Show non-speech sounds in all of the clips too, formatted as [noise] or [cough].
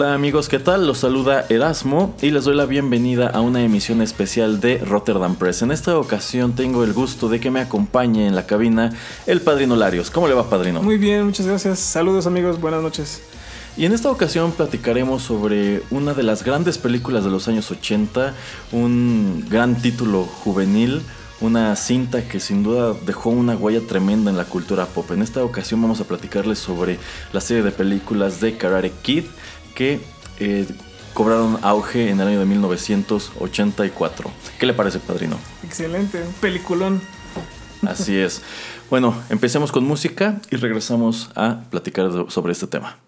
Hola amigos, ¿qué tal? Los saluda Erasmo y les doy la bienvenida a una emisión especial de Rotterdam Press. En esta ocasión tengo el gusto de que me acompañe en la cabina el padrino Larios. ¿Cómo le va, padrino? Muy bien, muchas gracias. Saludos amigos, buenas noches. Y en esta ocasión platicaremos sobre una de las grandes películas de los años 80, un gran título juvenil, una cinta que sin duda dejó una huella tremenda en la cultura pop. En esta ocasión vamos a platicarles sobre la serie de películas de Karate Kid que eh, cobraron auge en el año de 1984. ¿Qué le parece, padrino? Excelente, peliculón. Así es. Bueno, empecemos con música y regresamos a platicar sobre este tema.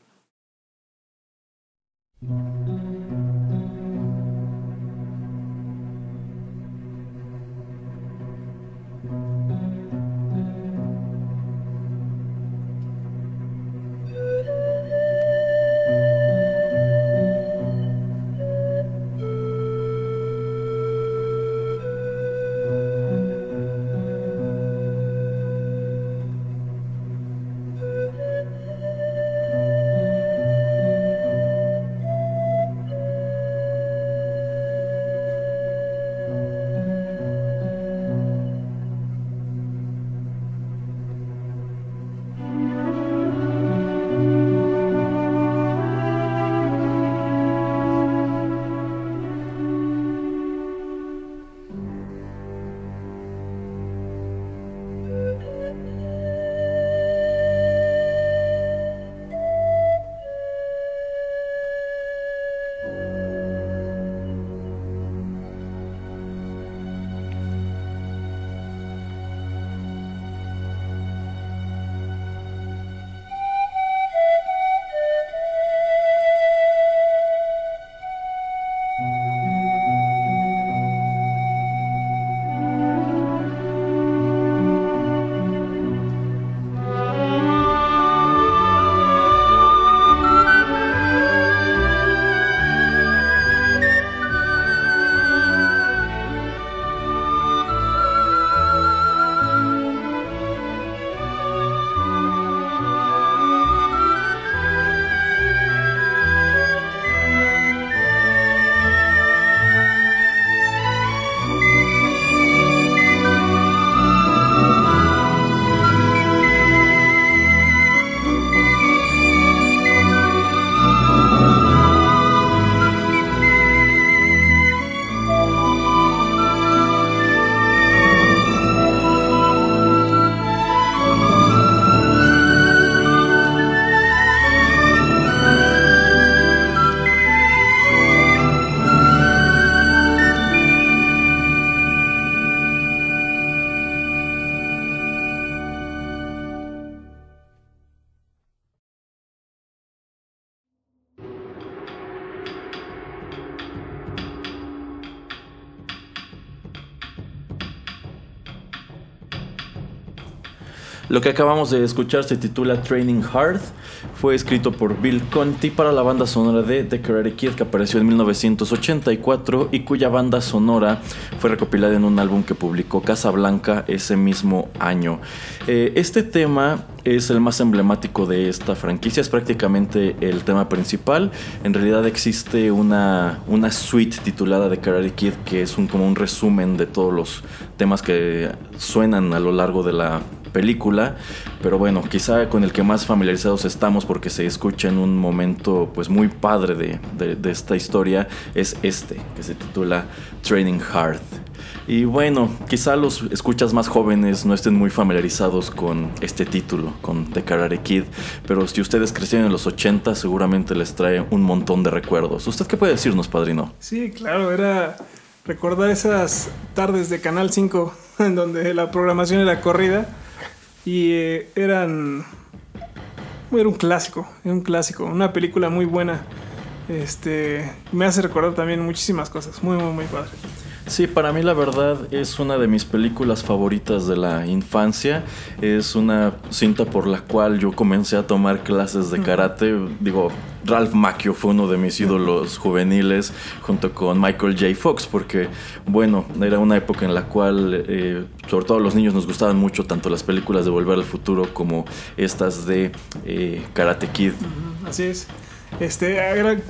Lo que acabamos de escuchar se titula Training Hard. Fue escrito por Bill Conti para la banda sonora de The Karate Kid que apareció en 1984 y cuya banda sonora fue recopilada en un álbum que publicó Casablanca ese mismo año. Eh, este tema es el más emblemático de esta franquicia, es prácticamente el tema principal. En realidad existe una, una suite titulada The Karate Kid que es un, como un resumen de todos los temas que suenan a lo largo de la película, pero bueno, quizá con el que más familiarizados estamos porque se escucha en un momento pues muy padre de, de esta historia es este, que se titula Training Hard. Y bueno, quizá los escuchas más jóvenes no estén muy familiarizados con este título, con The Karate Kid, pero si ustedes crecieron en los 80 seguramente les trae un montón de recuerdos. ¿Usted qué puede decirnos, padrino? Sí, claro, era recordar esas tardes de Canal 5 [laughs] en donde la programación era corrida y eh, eran. Era un clásico, era un clásico, una película muy buena. Este. Me hace recordar también muchísimas cosas, muy, muy, muy padre. Sí, para mí la verdad es una de mis películas favoritas de la infancia. Es una cinta por la cual yo comencé a tomar clases de karate. Digo, Ralph Macchio fue uno de mis ídolos juveniles junto con Michael J. Fox porque, bueno, era una época en la cual, eh, sobre todo a los niños nos gustaban mucho tanto las películas de Volver al Futuro como estas de eh, Karate Kid. Así es. Este,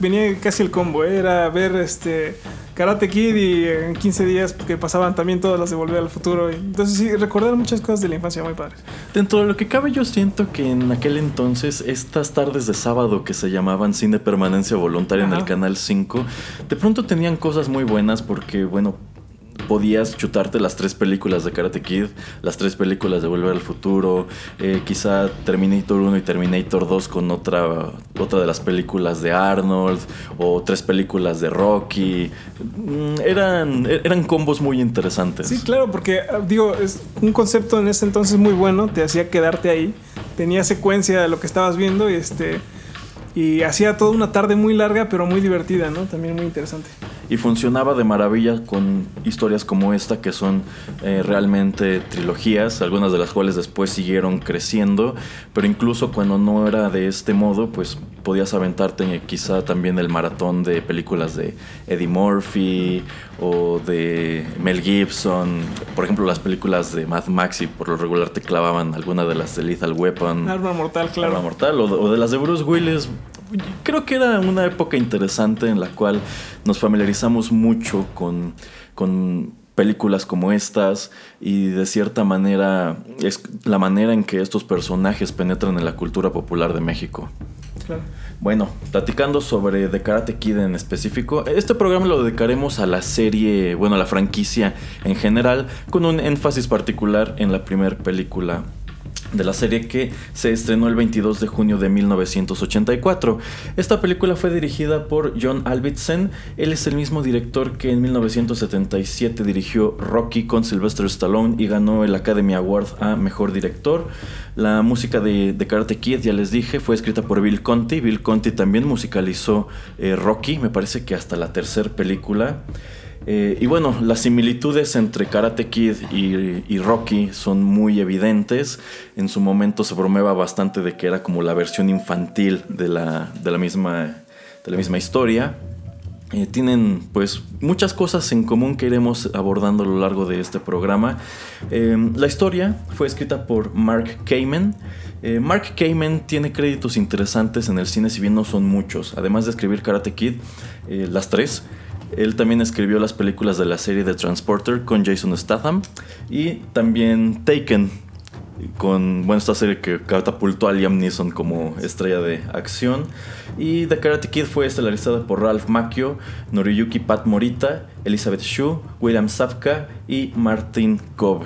venía casi el combo, ¿eh? era ver este Karate Kid y en 15 días que pasaban también todas las de Volver al Futuro. Entonces sí, recordar muchas cosas de la infancia muy padres. Dentro de lo que cabe yo siento que en aquel entonces estas tardes de sábado que se llamaban cine permanencia voluntaria en el Canal 5, de pronto tenían cosas muy buenas porque, bueno, podías chutarte las tres películas de Karate Kid, las tres películas de Volver al Futuro, eh, quizá Terminator 1 y Terminator 2 con otra, otra de las películas de Arnold, o tres películas de Rocky. Mm, eran, eran combos muy interesantes. Sí, claro, porque ah, digo, es un concepto en ese entonces muy bueno, te hacía quedarte ahí, tenía secuencia de lo que estabas viendo y este... Y hacía toda una tarde muy larga, pero muy divertida, ¿no? También muy interesante y funcionaba de maravilla con historias como esta que son eh, realmente trilogías, algunas de las cuales después siguieron creciendo, pero incluso cuando no era de este modo, pues podías aventarte quizá también el maratón de películas de Eddie Murphy o de Mel Gibson, por ejemplo las películas de Mad Max y por lo regular te clavaban alguna de las de Lethal Weapon. Arma Mortal, claro. Arma Mortal o de las de Bruce Willis, creo que era una época interesante en la cual nos familiarizamos mucho con, con películas como estas y de cierta manera es la manera en que estos personajes penetran en la cultura popular de México. Bueno, platicando sobre The Karate Kid en específico, este programa lo dedicaremos a la serie, bueno, a la franquicia en general, con un énfasis particular en la primera película de la serie que se estrenó el 22 de junio de 1984. Esta película fue dirigida por John Alvitsen. Él es el mismo director que en 1977 dirigió Rocky con Sylvester Stallone y ganó el Academy Award a Mejor Director. La música de, Karate Kid, ya les dije, fue escrita por Bill Conti. Bill Conti también musicalizó eh, Rocky, me parece que hasta la tercera película. Eh, y bueno, las similitudes entre Karate Kid y, Rocky son muy evidentes. En su momento se bromeaba bastante de que era como la versión infantil de la, de la, misma, de la misma historia. Eh, tienen pues muchas cosas en común que iremos abordando a lo largo de este programa. Eh, la historia fue escrita por Mark Kamen. Mark Kamen tiene créditos interesantes en el cine, si bien no son muchos. Además de escribir Karate Kid, las tres, él también escribió las películas de la serie The Transporter con Jason Statham y también Taken con bueno, esta serie que catapultó a Liam Neeson como estrella de acción. Y The Karate Kid fue estelarizada por Ralph Macchio, Noriyuki Pat Morita, Elizabeth Shue, William Sapka y Martin Cobb.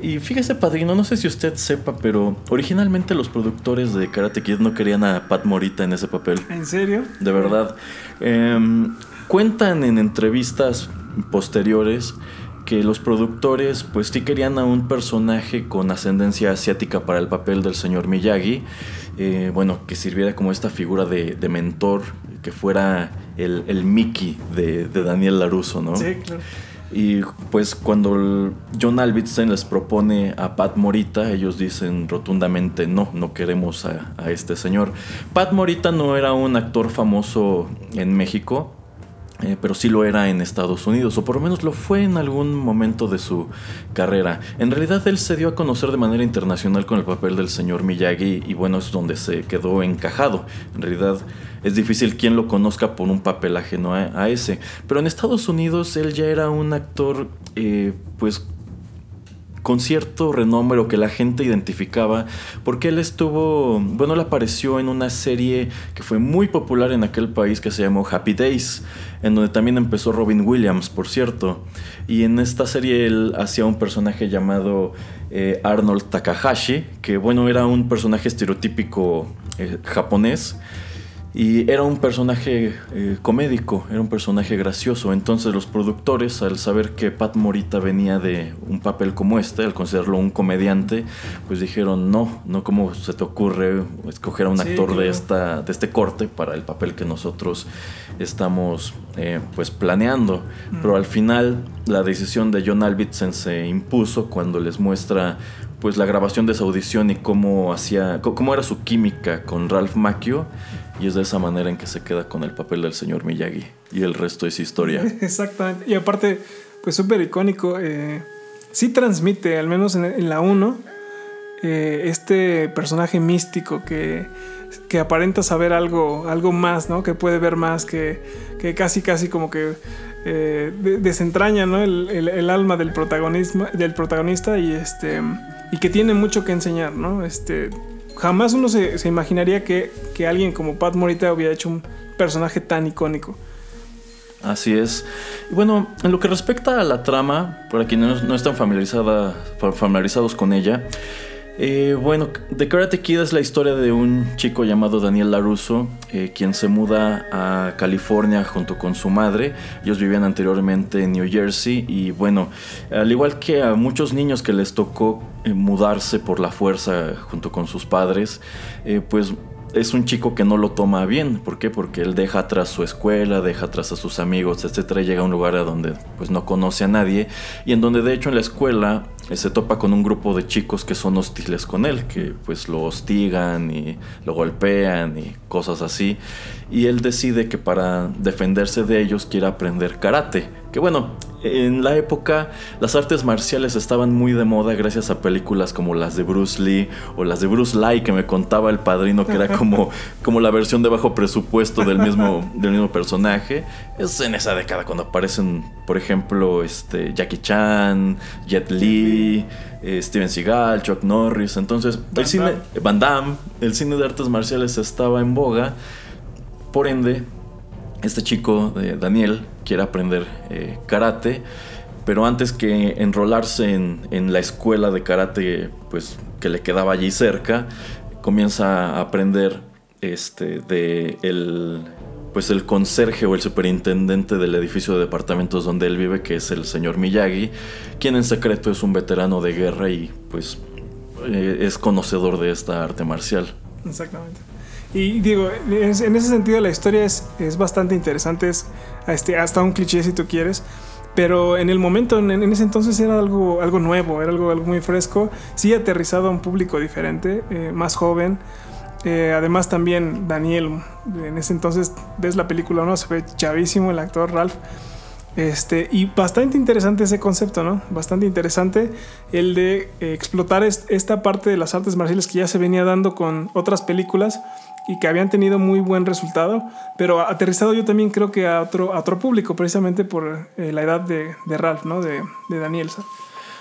Y fíjese, padrino, no sé si usted sepa, pero originalmente los productores de Karate Kid no querían a Pat Morita en ese papel. ¿En serio? De verdad. Eh, Cuentan en entrevistas posteriores que los productores pues sí querían a un personaje con ascendencia asiática para el papel del señor Miyagi, eh, bueno, que sirviera como esta figura de, mentor, que fuera el, Mickey de, Daniel Laruso, ¿no? Sí, claro. Y pues cuando John Alvitsen les propone a Pat Morita, ellos dicen rotundamente no, no queremos a, a este señor. Pat Morita no era un actor famoso en México, eh, pero sí lo era en Estados Unidos, o por lo menos lo fue en algún momento de su carrera. En realidad él se dio a conocer de manera internacional con el papel del señor Miyagi y bueno, es donde se quedó encajado. En realidad es difícil quien lo conozca por un papel ajeno a, ese. Pero en Estados Unidos él ya era un actor eh, pues con cierto renombre o que la gente identificaba, porque él estuvo, bueno, él apareció en una serie que fue muy popular en aquel país que se llamó Happy Days, en donde también empezó Robin Williams, por cierto, y en esta serie él hacía un personaje llamado eh, Arnold Takahashi, que bueno, era un personaje estereotípico eh, japonés, Y era un personaje eh, comédico, era un personaje gracioso. Entonces los productores, al saber que Pat Morita venía de un papel como este, al considerarlo un comediante, pues dijeron, no, no como se te ocurre escoger a un actor de, esta, de este corte para el papel que nosotros estamos eh, pues planeando. Pero al final la decisión de John Alvitsen se impuso cuando les muestra pues la grabación de esa audición y cómo hacía cómo era su química con Ralph Macchio y es de esa manera en que se queda con el papel del señor Miyagi y el resto es historia. [laughs] Exactamente. Y aparte, pues súper icónico. Eh, sí transmite, al menos en, la 1, eh, este personaje místico que, que, aparenta saber algo, algo más, ¿no? Que puede ver más, que, que casi, casi como que eh, desentraña, ¿no? El, el, alma del, protagonismo, del protagonista y, este, y que tiene mucho que enseñar, ¿no? Este, jamás uno se, imaginaría que, alguien como Pat Morita hubiera hecho un personaje tan icónico. Así es. Y bueno, en lo que respecta a la trama, para quienes no, están familiarizados con ella, eh, bueno, The Karate Kid es la historia de un chico llamado Daniel LaRusso, eh, quien se muda a California junto con su madre. Ellos vivían anteriormente en New Jersey y bueno, al igual que a muchos niños que les tocó eh, mudarse por la fuerza junto con sus padres, pues es un chico que no lo toma bien. ¿Por qué? Porque él deja atrás su escuela, deja atrás a sus amigos, etcétera, y llega a un lugar a donde pues no conoce a nadie y en donde de hecho en la escuela eh, se topa con un grupo de chicos que son hostiles con él, que pues lo hostigan y lo golpean y cosas así. Y él decide que para defenderse de ellos quiere aprender karate. Que bueno, en la época las artes marciales estaban muy de moda gracias a películas como las de Bruce Lee o las de Bruce Lee que me contaba el padrino que era como, [laughs] como la versión de bajo presupuesto del mismo, del mismo personaje. Es en esa década cuando aparecen, por ejemplo, este, Jackie Chan, Jet Li, eh, Steven Seagal, Chuck Norris. Entonces, el cine, Van Damme, el cine de artes marciales estaba en boga. Por ende, este chico, de Daniel, quiere aprender eh, karate, pero antes que enrolarse en, la escuela de karate, pues que le quedaba allí cerca, comienza a aprender este, de el, pues el conserje o el superintendente del edificio de departamentos donde él vive, que es el señor Miyagi, quien en secreto es un veterano de guerra y pues eh, es conocedor de esta arte marcial. Exactamente. Y digo, en ese sentido la historia es, es bastante interesante, es este, hasta un cliché si tú quieres. Pero en el momento, en, ese entonces era algo, algo nuevo, era algo, algo muy fresco, sí aterrizado a un público diferente, eh, más joven. Eh, además también Daniel, en ese entonces ves la película, ¿no? Se ve chavísimo el actor Ralph. Este, y bastante interesante ese concepto, ¿no? Bastante interesante el de explotar esta parte de las artes marciales que ya se venía dando con otras películas y que habían tenido muy buen resultado, pero aterrizado yo también creo que a otro, público, precisamente por eh, la edad de, Ralph, ¿no? De, de Daniel.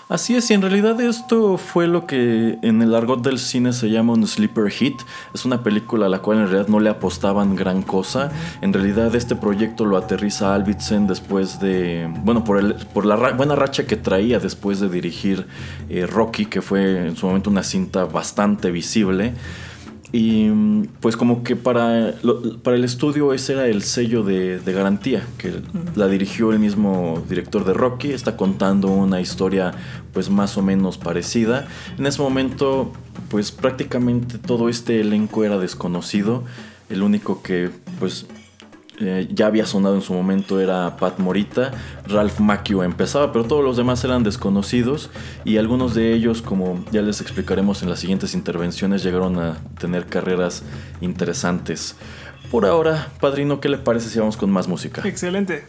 Así es, y en realidad esto fue lo que en el argot del cine se llama un sleeper hit. Es una película a la cual en realidad no le apostaban gran cosa. En realidad este proyecto lo aterriza Alvitsen después de, bueno, por, el, por la buena racha que traía después de dirigir eh, Rocky, que fue en su momento una cinta bastante visible. Y pues como que para, para el estudio ese era el sello de, garantía, que la dirigió el mismo director de Rocky, está contando una historia pues más o menos parecida. En ese momento pues prácticamente todo este elenco era desconocido, el único que pues eh, ya había sonado en su momento era Pat Morita, Ralph Macchio empezaba, pero todos los demás eran desconocidos y algunos de ellos, como ya les explicaremos en las siguientes intervenciones, llegaron a tener carreras interesantes. Por ahora, padrino, ¿qué le parece si vamos con más música? Excelente.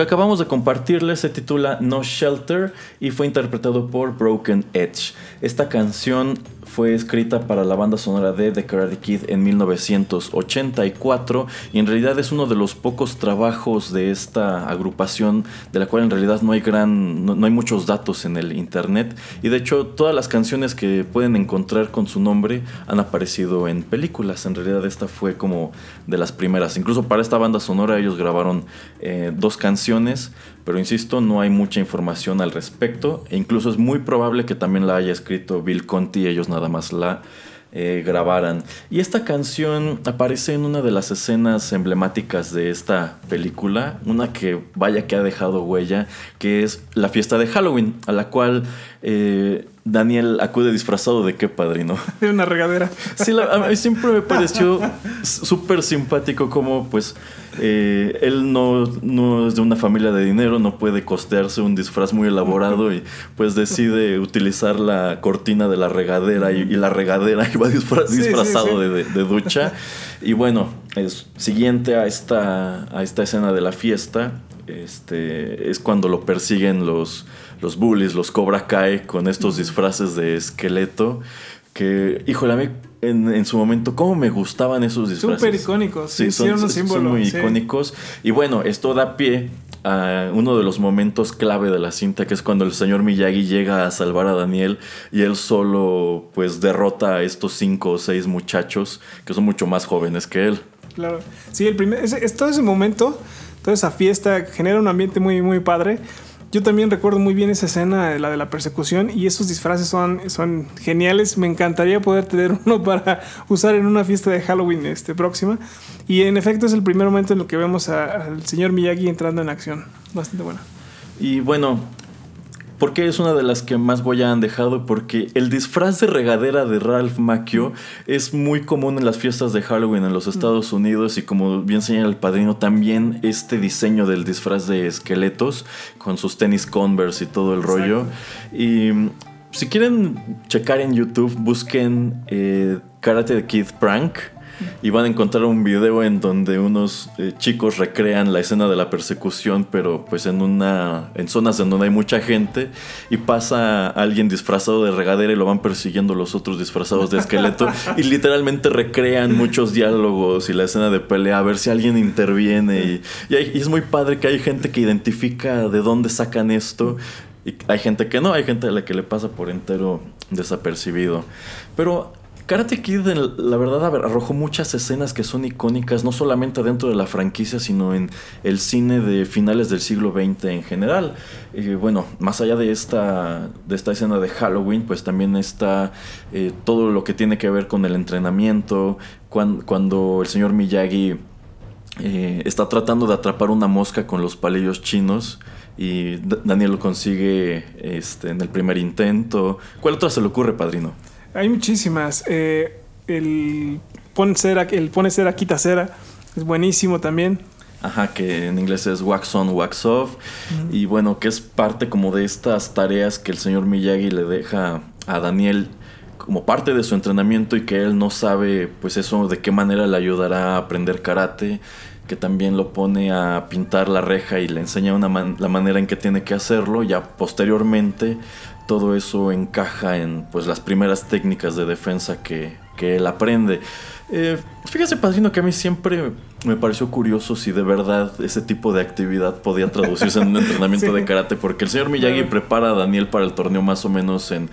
Que acabamos de compartirles se titula No Shelter y fue interpretado por Broken Edge. Esta canción fue escrita para la banda sonora de The Karate Kid en 1984 y en realidad es uno de los pocos trabajos de esta agrupación de la cual en realidad no hay gran no, hay muchos datos en el internet y de hecho todas las canciones que pueden encontrar con su nombre han aparecido en películas. En realidad esta fue como de las primeras. Incluso para esta banda sonora ellos grabaron eh, dos canciones pero insisto, no hay mucha información al respecto e incluso es muy probable que también la haya escrito Bill Conti y ellos nada más la eh, grabaran. Y esta canción aparece en una de las escenas emblemáticas de esta película, una que vaya que ha dejado huella, que es la fiesta de Halloween, a la cual eh, Daniel acude disfrazado de qué padrino. [laughs] De una regadera. Sí, a mí siempre me [laughs] pareció súper simpático como pues eh, él no, no, es de una familia de dinero, no puede costearse un disfraz muy elaborado y pues decide utilizar la cortina de la regadera y, la regadera y va disfrazado De, ducha. Y bueno, es, siguiente a esta, a esta escena de la fiesta, este, es cuando lo persiguen los, los bullies, los Cobra Kai con estos disfraces de esqueleto. Que, híjole, a mí en, su momento, cómo me gustaban esos disfraces. Súper icónicos, sí, son, muy icónicos. Y bueno, esto da pie a uno de los momentos clave de la cinta, que es cuando el señor Miyagi llega a salvar a Daniel y él solo pues derrota a estos cinco o seis muchachos que son mucho más jóvenes que él. Claro, sí, el primer, es, todo ese momento, toda esa fiesta genera un ambiente muy, muy padre. Yo también recuerdo muy bien esa escena, la de la persecución, y esos disfraces son, geniales. Me encantaría poder tener [laughs] uno para usar en una fiesta de Halloween este, próxima. Y en efecto es el primer momento en lo que vemos al señor Miyagi entrando en acción. Bastante bueno. Y bueno, porque es una de las que más Goya han dejado, porque el disfraz de regadera de Ralph Macchio es muy común en las fiestas de Halloween en los mm. Estados Unidos y como bien señala el padrino, también este diseño del disfraz de esqueletos con sus tenis Converse y todo el rollo. Y mm, si quieren checar en YouTube, busquen eh, Karate Kid Prank y van a encontrar un video en donde unos eh, chicos recrean la escena de la persecución, pero pues en una en zonas en donde hay mucha gente y pasa alguien disfrazado de regadera y lo van persiguiendo los otros disfrazados de esqueleto [laughs] y literalmente recrean muchos diálogos y la escena de pelea a ver si alguien interviene y, y es muy padre que hay gente que identifica de dónde sacan esto y hay gente que no, hay gente a la que le pasa por entero desapercibido. Pero Karate Kid, la verdad, arrojó muchas escenas que son icónicas, no solamente dentro de la franquicia, sino en el cine de finales del siglo XX en general. Eh, bueno, más allá de esta, de esta escena de Halloween, pues también está eh, todo lo que tiene que ver con el entrenamiento, cuando, el señor Miyagi eh, está tratando de atrapar una mosca con los palillos chinos y Daniel lo consigue este, en el primer intento. ¿Cuál otra se le ocurre, padrino? Hay muchísimas. Eh, el pone cera, el pone cera, quita cera. Es buenísimo también. Ajá, que en inglés es wax on, wax off. Y bueno, que es parte como de estas tareas que el señor Miyagi le deja a Daniel como parte de su entrenamiento y que él no sabe pues eso de qué manera le ayudará a aprender karate, que también lo pone a pintar la reja y le enseña una la manera en que tiene que hacerlo, ya posteriormente todo eso encaja en pues las primeras técnicas de defensa que, él aprende. Eh, fíjese, padrino, que a mí siempre me pareció curioso si de verdad ese tipo de actividad podía traducirse en un [laughs] entrenamiento de karate, porque el señor Miyagi prepara a Daniel para el torneo más o menos en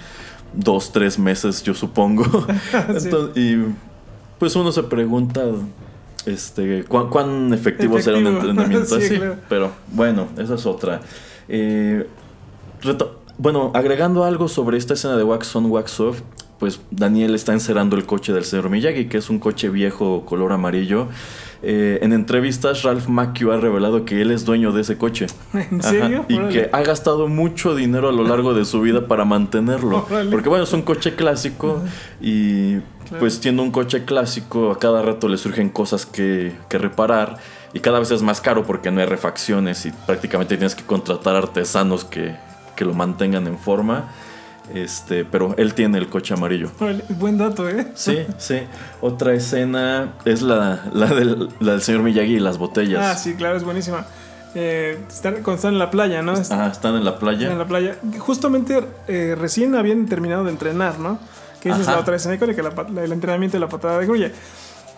dos, tres meses, yo supongo. [laughs] y pues uno se pregunta este, ¿cuán, efectivo, será [laughs] un entrenamiento así. Pero bueno, esa es otra. Eh, bueno, agregando algo sobre esta escena de Wax On, Wax Off, pues Daniel está encerando el coche del señor Miyagi, que es un coche viejo color amarillo. Eh, en entrevistas, Ralph Macchio ha revelado que él es dueño de ese coche. [laughs] ¿En serio? y que ha gastado mucho dinero a lo largo de su vida para mantenerlo. Porque bueno, es un coche clásico y pues siendo un coche clásico, a cada rato le surgen cosas que, que reparar y cada vez es más caro porque no hay refacciones y prácticamente tienes que contratar artesanos que, que lo mantengan en forma. Este, pero él tiene el coche amarillo. [laughs] Buen dato, ¿eh? Sí, sí. Otra escena es la, la, del, la del señor Miyagi y las botellas. Ah, sí, claro, es buenísima. eh, están, cuando están en la playa, ¿no? Ah, están en la playa. En la playa. Justamente eh, recién habían terminado de entrenar, ¿no? Que esa es la otra escena icónica, la la- el entrenamiento de la patada de grulla.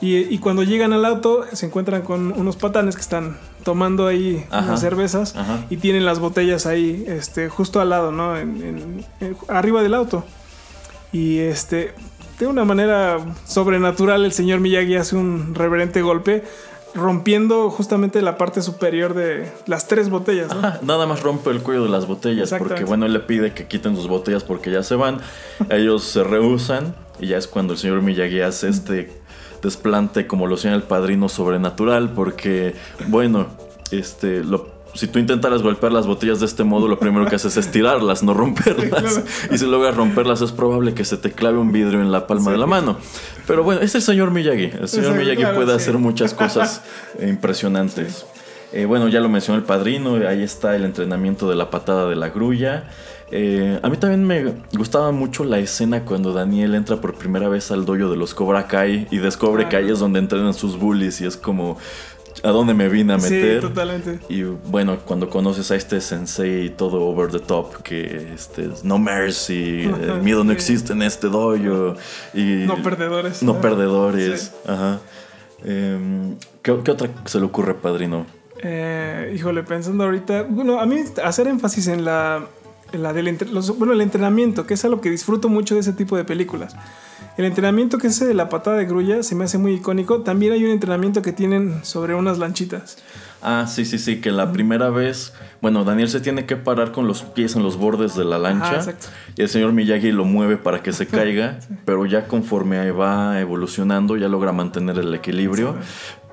Y, y cuando llegan al auto, se encuentran con unos patanes que están tomando ahí Ajá. unas cervezas Ajá. y tienen las botellas ahí, este, justo al lado, ¿no? En- en- en- arriba del auto. Y este, de una manera sobrenatural, el señor Miyagi hace un reverente golpe, rompiendo justamente la parte superior de las tres botellas, ¿no? Ajá, [laughs] Nada más rompe el cuello de las botellas porque bueno, él le pide que quiten sus botellas porque ya se van. Ellos se rehusan y ya es cuando el señor Miyagi hace este [laughs] desplante como lo hacía el padrino sobrenatural porque bueno, este lo si tú intentaras golpear las botellas de este modo, lo primero que haces es tirarlas, no romperlas. [laughs] Y si logras romperlas, es probable que se te clave un vidrio en la palma de la mano. Pero bueno, es el señor Miyagi. El señor Miyagi claro, puede sí. hacer muchas cosas [laughs] impresionantes. Eh, bueno, ya lo mencionó el padrino, ahí está el entrenamiento de la patada de la grulla. Eh, a mí también me gustaba mucho la escena cuando Daniel entra por primera vez al dojo de los Cobra Kai y descubre Ah. que ahí es donde entrenan sus bullies y es como, ¿a dónde me vine a meter? Sí, totalmente. Y bueno, cuando conoces a este sensei todo over the top, que este, es no mercy, [laughs] el miedo no existe en este dojo. Y No perdedores. No perdedores. Sí. Ajá. Em, ¿qué, qué otra se le ocurre, padrino? Eh, híjole, pensando ahorita, bueno, a mí hacer énfasis en la, la del los- bueno, el entrenamiento, que es algo que disfruto mucho de ese tipo de películas. El entrenamiento que es ese de la patada de grulla se me hace muy icónico. También hay un entrenamiento que tienen sobre unas lanchitas. Ah, sí, sí, sí, que la primera vez, bueno, Daniel se tiene que parar con los pies en los bordes de la lancha Ajá, exacto. y el señor Miyagi lo mueve para que se [laughs] caiga, pero ya conforme va evolucionando ya logra mantener el equilibrio.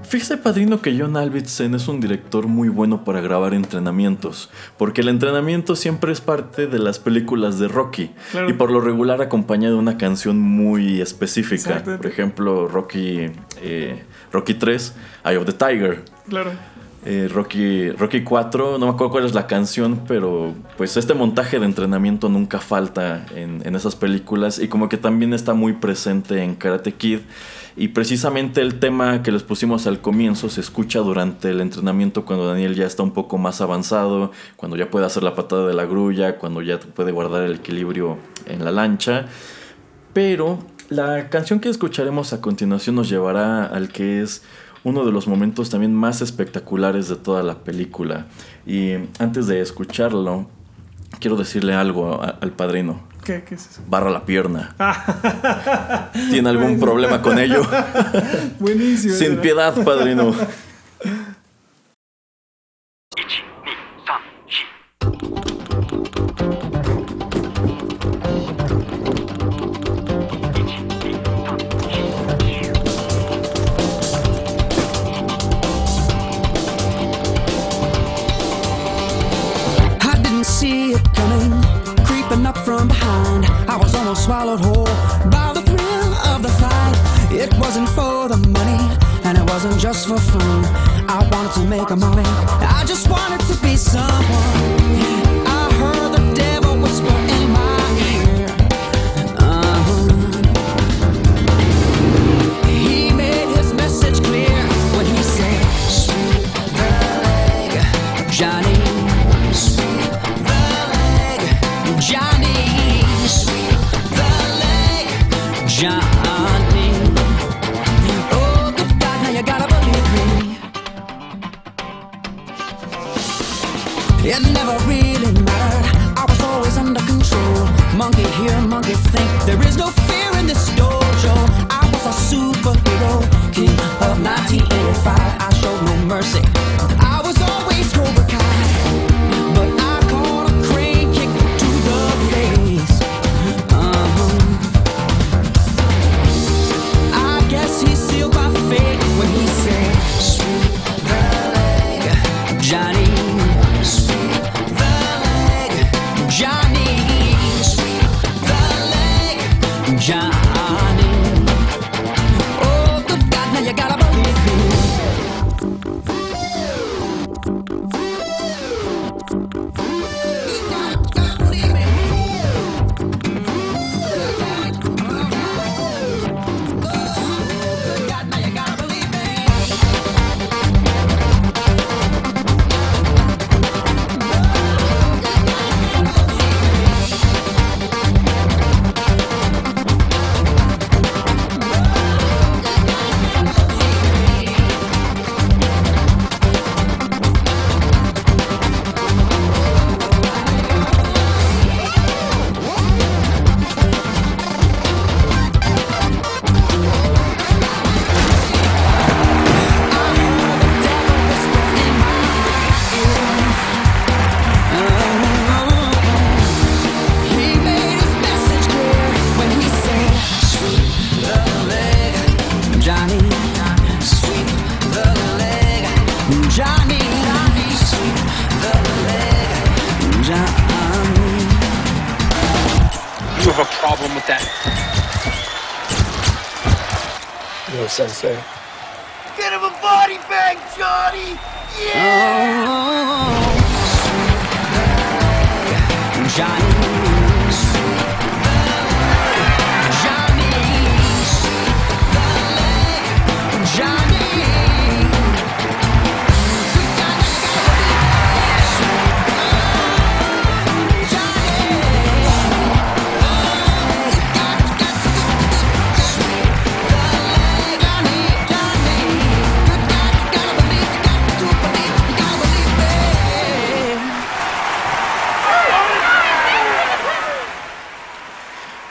Fíjese, padrino, que John Alvidsen es un director muy bueno para grabar entrenamientos, porque el entrenamiento siempre es parte de las películas de Rocky Claro. y por lo regular acompañada de una canción muy específica. Por ejemplo, Rocky, eh, Rocky 3, Eye of the Tiger. Claro. Eh, Rocky, Rocky 4, no me acuerdo cuál es la canción, pero pues este montaje de entrenamiento nunca falta en, en esas películas y como que también está muy presente en Karate Kid. Y precisamente el tema que les pusimos al comienzo se escucha durante el entrenamiento cuando Daniel ya está un poco más avanzado, cuando ya puede hacer la patada de la grulla, cuando ya puede guardar el equilibrio en la lancha. Pero la canción que escucharemos a continuación nos llevará al que es uno de los momentos también más espectaculares de toda la película. Y antes de escucharlo, quiero decirle algo al padrino. ¿Qué, qué es eso? Barra la pierna. [laughs] ¿Tiene algún problema con ello? [laughs] Buenísimo. Sin piedad, padrino. [laughs] just for fun. I wanted to make a money, I just wanted to be someone.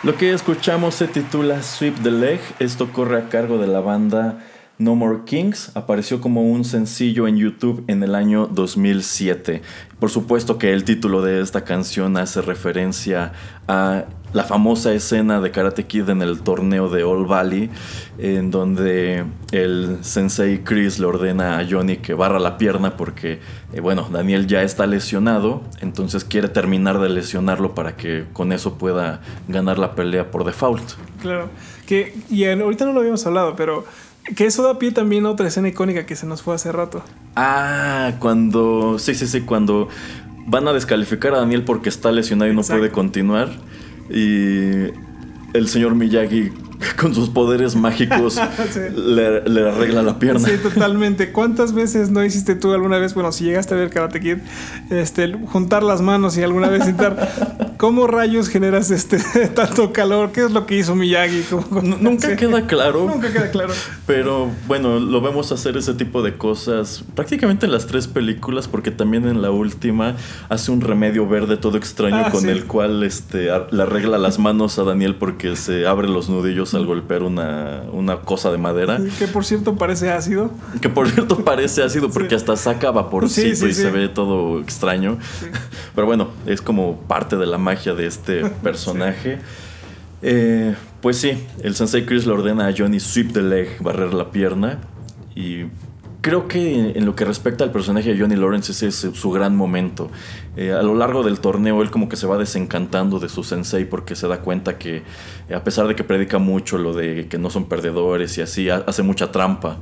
Lo que escuchamos se titula Sweep the Leg. Esto corre a cargo de la banda No More Kings. Apareció como un sencillo en YouTube en el año 2007. Por supuesto que el título de esta canción hace referencia a la famosa escena de Karate Kid en el torneo de All Valley, en donde el sensei Chris le ordena a Johnny que barra la pierna porque, eh, bueno, Daniel ya está lesionado, entonces quiere terminar de lesionarlo para que con eso pueda ganar la pelea por default. Claro. Que, y en- ahorita no lo habíamos hablado, pero que eso da pie también a otra escena icónica que se nos fue hace rato. Ah, cuando. Sí, sí, sí, cuando van a descalificar a Daniel porque está lesionado y no puede continuar. Y el señor Miyagi, [laughs] con sus poderes mágicos, [laughs] Sí. le, le arregla la pierna. Sí, [laughs] totalmente. ¿Cuántas veces no hiciste tú alguna vez, bueno, si llegaste a ver Karate Kid, este, juntar las manos y alguna vez intentar, ¿cómo rayos generas este tanto calor? ¿Qué es lo que hizo Miyagi? ¿Cómo- N- Nunca Sí. queda claro. Nunca queda claro. Pero bueno, lo vemos hacer ese tipo de cosas prácticamente en las tres películas, porque también en la última hace un remedio verde todo extraño Ah, con sí. el cual este, le arregla las manos a Daniel porque se abre los nudillos al golpear una, una cosa de madera. Que por cierto parece ácido. Que por cierto parece ácido porque Sí. hasta saca vaporcito Sí, sí, y se ve todo extraño. Pero bueno, es como parte de la magia de este [laughs] personaje. Eh, pues sí, el Sensei Chris le ordena a Johnny sweep the leg, barrer la pierna. Y creo que en lo que respecta al personaje de Johnny Lawrence ese es su gran momento. Eh, a lo largo del torneo él como que se va desencantando de su sensei porque se da cuenta que eh, a pesar de que predica mucho lo de que no son perdedores y así, ha- hace mucha trampa.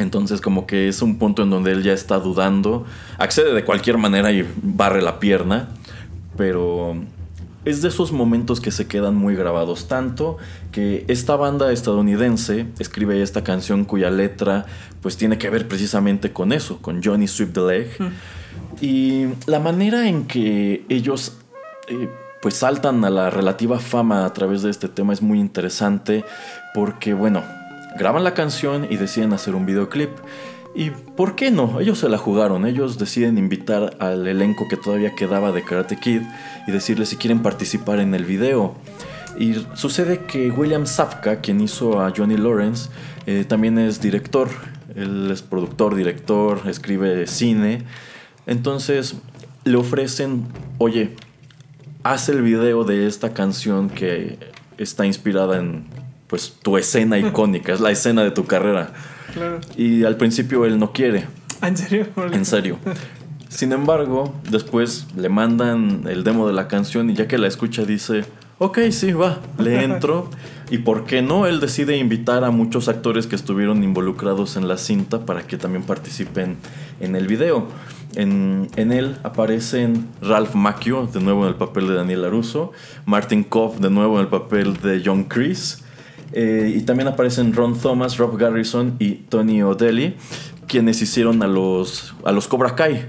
Entonces como que es un punto en donde él ya está dudando, accede de cualquier manera y barre la pierna, pero es de esos momentos que se quedan muy grabados tanto que esta banda estadounidense escribe esta canción cuya letra pues tiene que ver precisamente con eso, con Johnny Sweep the Leg. Y la manera en que ellos eh, pues saltan a la relativa fama a través de este tema es muy interesante porque bueno, graban la canción y deciden hacer un videoclip. ¿Y por qué no? Ellos se la jugaron, ellos deciden invitar al elenco que todavía quedaba de Karate Kid y decirles si quieren participar en el video. Y sucede que William Safka, quien hizo a Johnny Lawrence, eh, también es director. Él es productor, director, escribe cine. Entonces le ofrecen, oye, haz el video de esta canción que está inspirada en pues tu escena [laughs] icónica, es la escena de tu carrera. Claro. Y al principio él no quiere, Ah, ¿En serio? en serio. Sin embargo, después le mandan el demo de la canción y ya que la escucha dice, ok, sí, va, le entro. Y por qué no, él decide invitar a muchos actores que estuvieron involucrados en la cinta para que también participen en el video. En, en él aparecen Ralph Macchio, de nuevo en el papel de Daniel Aruso, Martin Kopp, de nuevo en el papel de John Chris, eh, y también aparecen Ron Thomas, Rob Garrison y Tony O'Delly, quienes hicieron a los, a los Cobra Kai.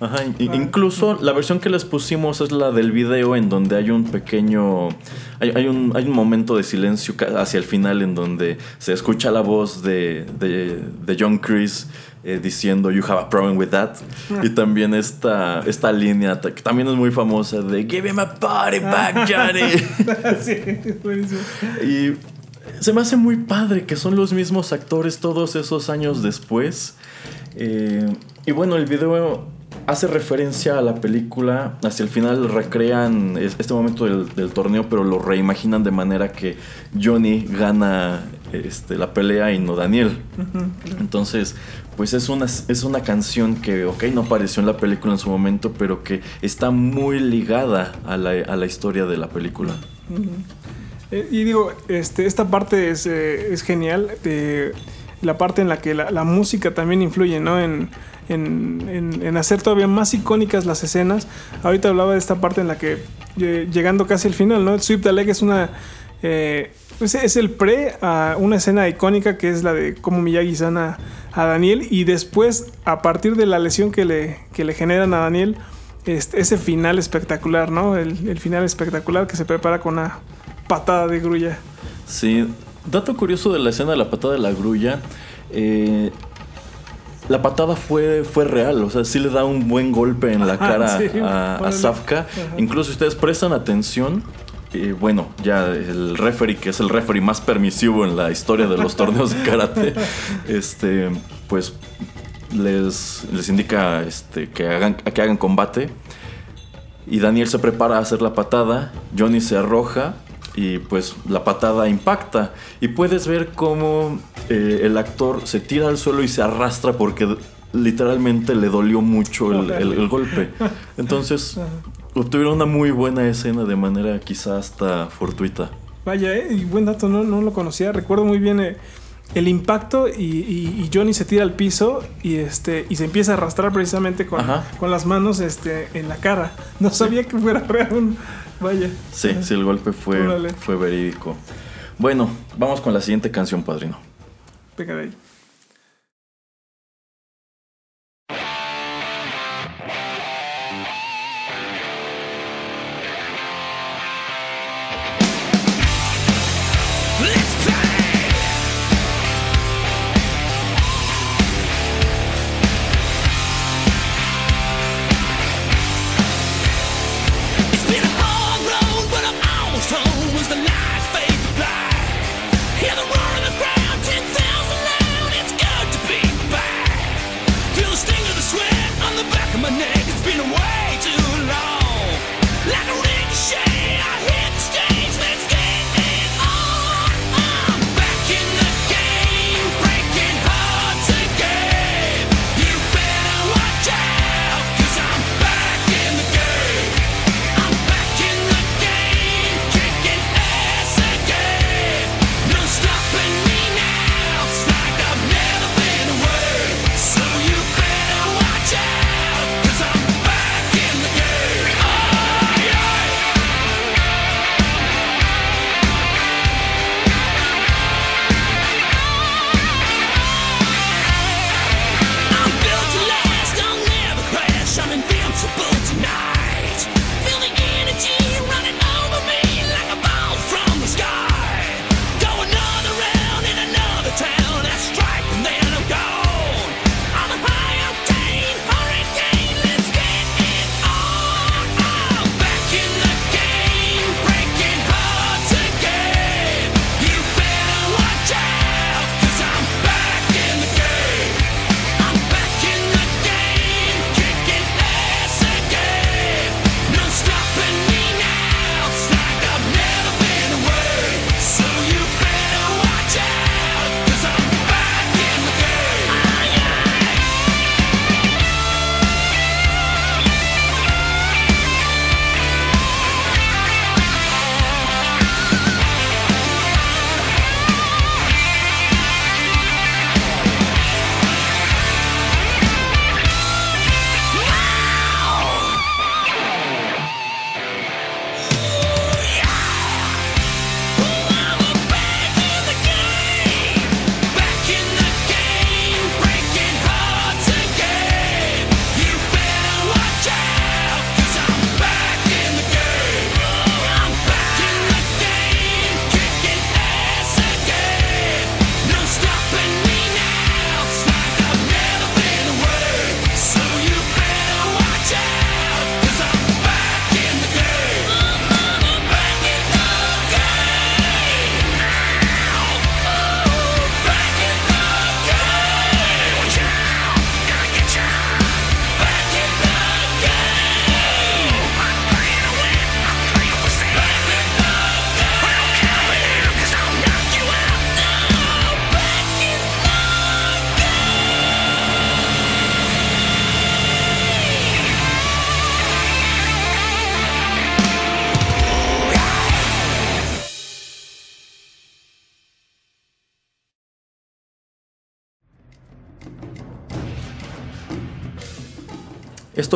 Ajá, incluso la versión que les pusimos es la del video en donde hay un pequeño... Hay, hay un, hay un momento de silencio hacia el final en donde se escucha la voz de, de, de John Chris eh, diciendo You have a problem with that. Y también esta, esta línea que también es muy famosa de Give him a body back, [laughs] Johnny. sí, buenísimo. Y se me hace muy padre que son los mismos actores todos esos años después. Eh, y bueno, el video hace referencia a la película. Hacia el final recrean es- este momento del, del torneo, pero lo reimaginan de manera que Johnny gana este, la pelea y no Daniel. Entonces, pues es una, es una canción que, ok, no apareció en la película en su momento, pero que está muy ligada a la, a la historia de la película. Y digo, este, esta parte es, eh, es genial. eh, la parte en la que la, la música también influye, ¿no? En, en- en- hacer todavía más icónicas las escenas. Ahorita hablaba de esta parte en la que, eh, llegando casi al final, ¿no? Sweep the Leg es una. eh, es el pre a una escena icónica que es la de cómo Miyagi sana a Daniel. Y después, a partir de la lesión que le, que le generan a Daniel, este, ese final espectacular, ¿no? El, el final espectacular que se prepara con una patada de grulla. Sí, dato curioso de la escena de la patada de la grulla. eh, la patada fue, fue real, o sea, sí le da un buen golpe en la Ajá, cara sí, a, a. Safka. Incluso si ustedes prestan atención, eh, bueno, ya el referee, que es el referee más permisivo en la historia de los torneos de karate, [laughs] este, pues les, les indica este, que, hagan, que hagan combate. Y Daniel se prepara a hacer la patada, Johnny se arroja y pues la patada impacta. Y puedes ver cómo eh, el actor se tira al suelo y se arrastra porque literalmente le dolió mucho el, el- el golpe. [laughs] Entonces obtuvieron una muy buena escena de manera quizá hasta fortuita. Vaya, eh, y buen dato, no, no lo conocía. Recuerdo muy bien eh, el impacto y, y- y Johnny se tira al piso y este y se empieza a arrastrar precisamente con, con las manos este, en la cara. No sabía que fuera real. Vaya. Sí, sí, el golpe fue, Órale. fue verídico. Bueno, vamos con la siguiente canción, padrino. Venga de ahí.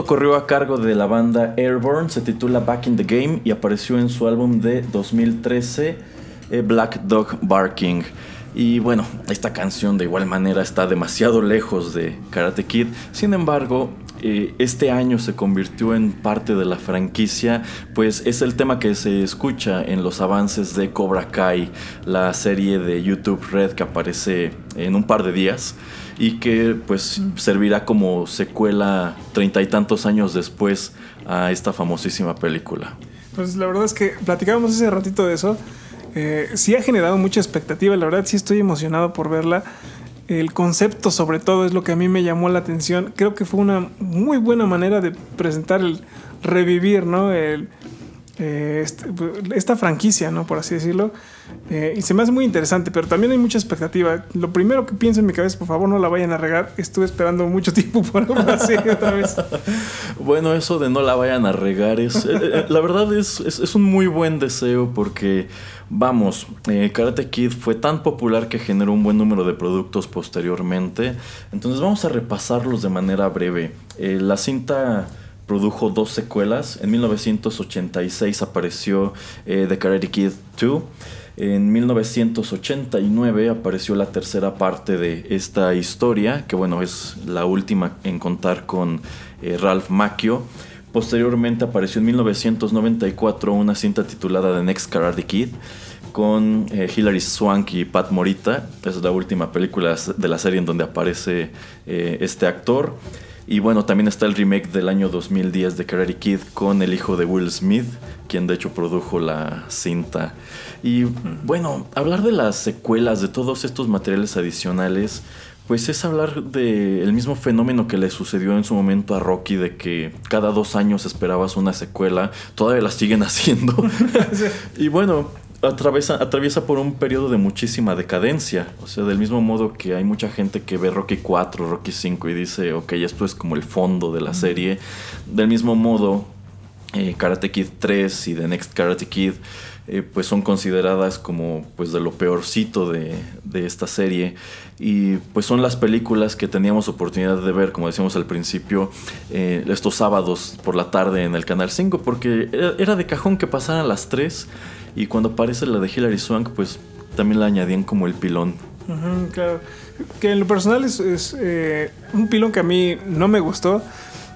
Corrió a cargo de la banda Airborne, se titula Back in the Game y apareció en su álbum de 2013, eh, Black Dog Barking. Y bueno, esta canción de igual manera está demasiado lejos de Karate Kid. Sin embargo, eh, este año se convirtió en parte de la franquicia, pues es el tema que se escucha en los avances de Cobra Kai, la serie de YouTube Red que aparece en un par de días y que pues servirá como secuela treinta y tantos años después a esta famosísima película. Pues la verdad es que platicábamos ese ratito de eso. Eh, sí ha generado mucha expectativa, la verdad sí estoy emocionado por verla. El concepto sobre todo es lo que a mí me llamó la atención. Creo que fue una muy buena manera de presentar el revivir, ¿no? El, eh, este, esta franquicia, ¿no? Por así decirlo. Eh, y se me hace muy interesante, pero también hay mucha expectativa. Lo primero que pienso en mi cabeza, por favor, no la vayan a regar. Estuve esperando mucho [laughs] tiempo por una serie otra vez. Bueno, eso de no la vayan a regar es. eh, la verdad es, es, es un muy buen deseo porque. Vamos, eh, Karate Kid fue tan popular que generó un buen número de productos posteriormente. Entonces vamos a repasarlos de manera breve. Eh, la cinta produjo dos secuelas. En 1986 apareció eh, The Karate Kid 2. En 1989 apareció la tercera parte de esta historia, que bueno, es la última en contar con eh, Ralph Macchio. Posteriormente apareció en 1994 una cinta titulada The Next Karate Kid con eh, Hilary Swank y Pat Morita. Es la última película de la serie en donde aparece este actor. Y bueno, también está el remake del año 2010 de Karate Kid con el hijo de Will Smith, quien de hecho produjo la cinta. Y bueno, hablar de las secuelas, de todos estos materiales adicionales, pues es hablar del mismo fenómeno que le sucedió en su momento a Rocky, de que cada dos años esperabas una secuela, todavía la siguen [laughs] haciendo. [laughs] y bueno, atraviesa, atraviesa por un periodo de muchísima decadencia. O sea, del mismo modo que hay mucha gente que ve Rocky 4, Rocky 5 y dice, ok, esto es como el fondo de la serie. Del mismo modo, eh, Karate Kid 3 y The Next Karate Kid eh, pues son consideradas como pues de lo peorcito de, de, esta serie y pues son las películas que teníamos oportunidad de ver como decíamos al principio eh, estos sábados por la tarde en el canal 5 porque era, era de cajón que pasaran las 3 y cuando aparece la de Hilary Swank pues también la añadían como el pilón Uh -huh, claro. Que en lo personal es, es eh, un pilón que a mí no me gustó.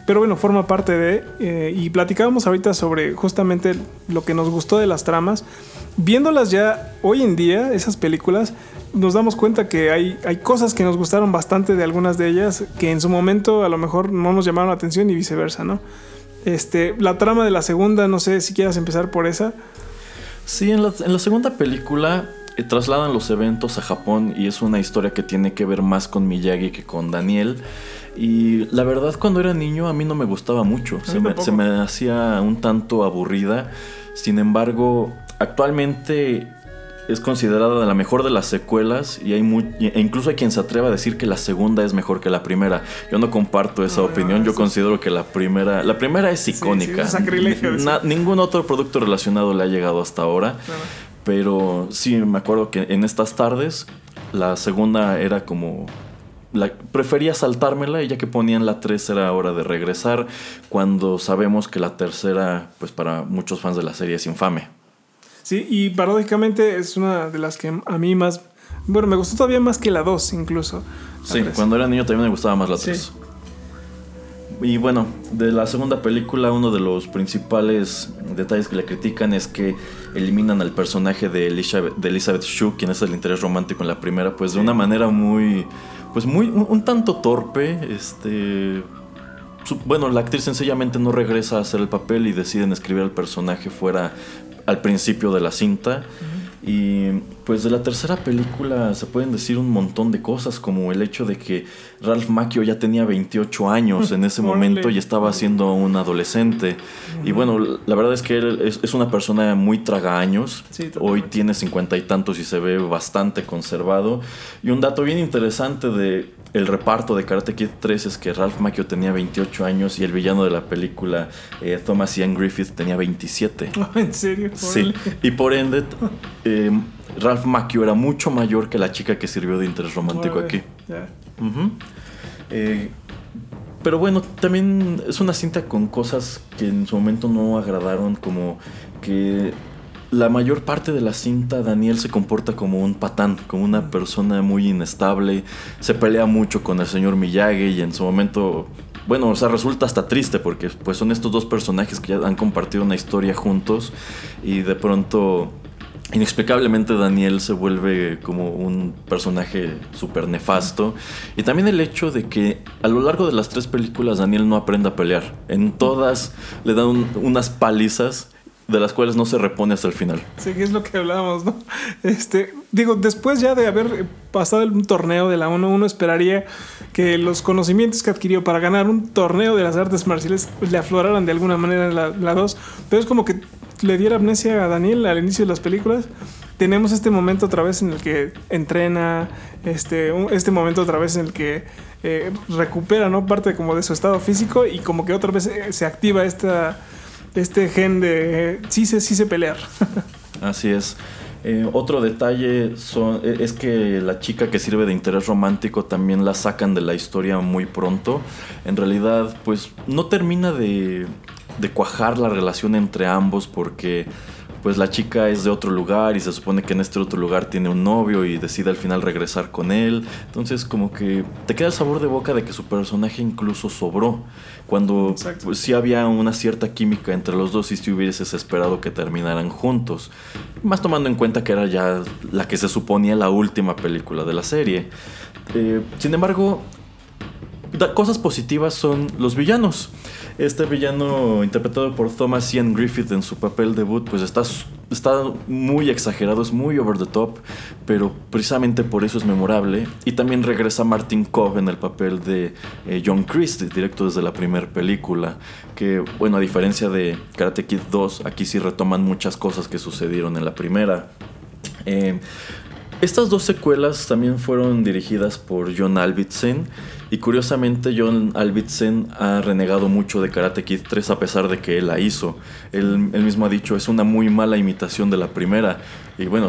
Pero bueno, forma parte de... Eh, y platicábamos ahorita sobre justamente lo que nos gustó de las tramas. Viéndolas ya hoy en día, esas películas, nos damos cuenta que hay, hay cosas que nos gustaron bastante de algunas de ellas que en su momento a lo mejor no nos llamaron la atención y viceversa, ¿no? Este, la trama de la segunda, no sé si quieras empezar por esa. Sí, en la, en la segunda película eh, trasladan los eventos a Japón y es una historia que tiene que ver más con Miyagi que con Daniel. Y la verdad, cuando era niño, a mí no me gustaba mucho. Se me, se me, hacía un tanto aburrida. Sin embargo, actualmente es considerada la mejor de las secuelas y hay muy, e incluso hay quien se atreva a decir que la segunda es mejor que la primera. Yo no comparto esa no, opinión. No, Yo sí. considero que la primera, la primera es icónica. Sí, sí, es Na, ningún otro producto relacionado le ha llegado hasta ahora. Claro. Pero sí, me acuerdo que en estas tardes la segunda era como la, prefería saltármela y ya que ponían la 3 era hora de regresar cuando sabemos que la tercera pues para muchos fans de la serie es infame. Sí, y paradójicamente es una de las que a mí más bueno, me gustó todavía más que la 2 incluso. Sí, cuando era niño también me gustaba más la 3. Sí. Y bueno, de la segunda película uno de los principales detalles que le critican es que eliminan al personaje de Elizabeth, de Elizabeth Shue, quien es el interés romántico en la primera, pues de una manera muy pues muy un, un tanto torpe, este bueno, la actriz sencillamente no regresa a hacer el papel y deciden escribir al personaje fuera al principio de la cinta. Uh -huh. Y pues de la tercera película se pueden decir un montón de cosas, como el hecho de que Ralph Macchio ya tenía 28 años en ese [laughs] momento y estaba siendo un adolescente. Y bueno, la verdad es que él es, es una persona muy tragaños. Sí, Hoy tiene cincuenta y tantos y se ve bastante conservado. Y un dato bien interesante de el reparto de Karate Kid 3 es que Ralph Macchio tenía 28 años y el villano de la película, eh, Thomas Ian Griffith, tenía 27. Oh, [laughs] ¿En serio? Sí. Y por ende, [laughs] eh, Ralph Macchio era mucho mayor que la chica que sirvió de interés romántico aquí. Yeah. Uh -huh. eh, pero bueno, también es una cinta con cosas que en su momento no agradaron, como que la mayor parte de la cinta Daniel se comporta como un patán, como una persona muy inestable, se pelea mucho con el señor Miyagi y en su momento, bueno, o sea, resulta hasta triste porque pues son estos dos personajes que ya han compartido una historia juntos y de pronto inexplicablemente Daniel se vuelve como un personaje súper nefasto. Y también el hecho de que a lo largo de las tres películas Daniel no aprende a pelear. En todas le dan un- unas palizas de las cuales no se repone hasta el final. Sí, es lo que hablábamos, ¿no? Este, digo, después ya de haber pasado un torneo de la ONU, uno esperaría que los conocimientos que adquirió para ganar un torneo de las artes marciales le afloraran de alguna manera en la 2. Pero es como que le diera amnesia a Daniel al inicio de las películas. Tenemos este momento otra vez en el que entrena, este, este momento otra vez en el que eh, recupera, ¿no? Parte como de su estado físico y como que otra vez eh, se activa esta, este gen de eh, sí sé, sí sé pelear. [laughs] Así es. Eh, otro detalle eh, es que la chica que sirve de interés romántico también la sacan de la historia muy pronto. En realidad, pues no termina de, de cuajar la relación entre ambos porque pues la chica es de otro lugar y se supone que en este otro lugar tiene un novio y decide al final regresar con él. Entonces como que te queda el sabor de boca de que su personaje incluso sobró. Cuando pues, sí había una cierta química entre los dos y si hubieses esperado que terminaran juntos. Más tomando en cuenta que era ya la que se suponía la última película de la serie. Eh, sin embargo, cosas positivas son los villanos. Este villano interpretado por Thomas Ian Griffith en su papel debut, pues está, está muy exagerado, es muy over the top, pero precisamente por eso es memorable. Y también regresa Martin Cobb en el papel de eh, John Christie, directo desde la primera película. Que, bueno, a diferencia de Karate Kid 2, aquí sí retoman muchas cosas que sucedieron en la primera. Eh, estas dos secuelas también fueron dirigidas por John Alvitsen y curiosamente John Alvitsen ha renegado mucho de Karate Kid 3 a pesar de que él la hizo. Él, él mismo ha dicho es una muy mala imitación de la primera y bueno,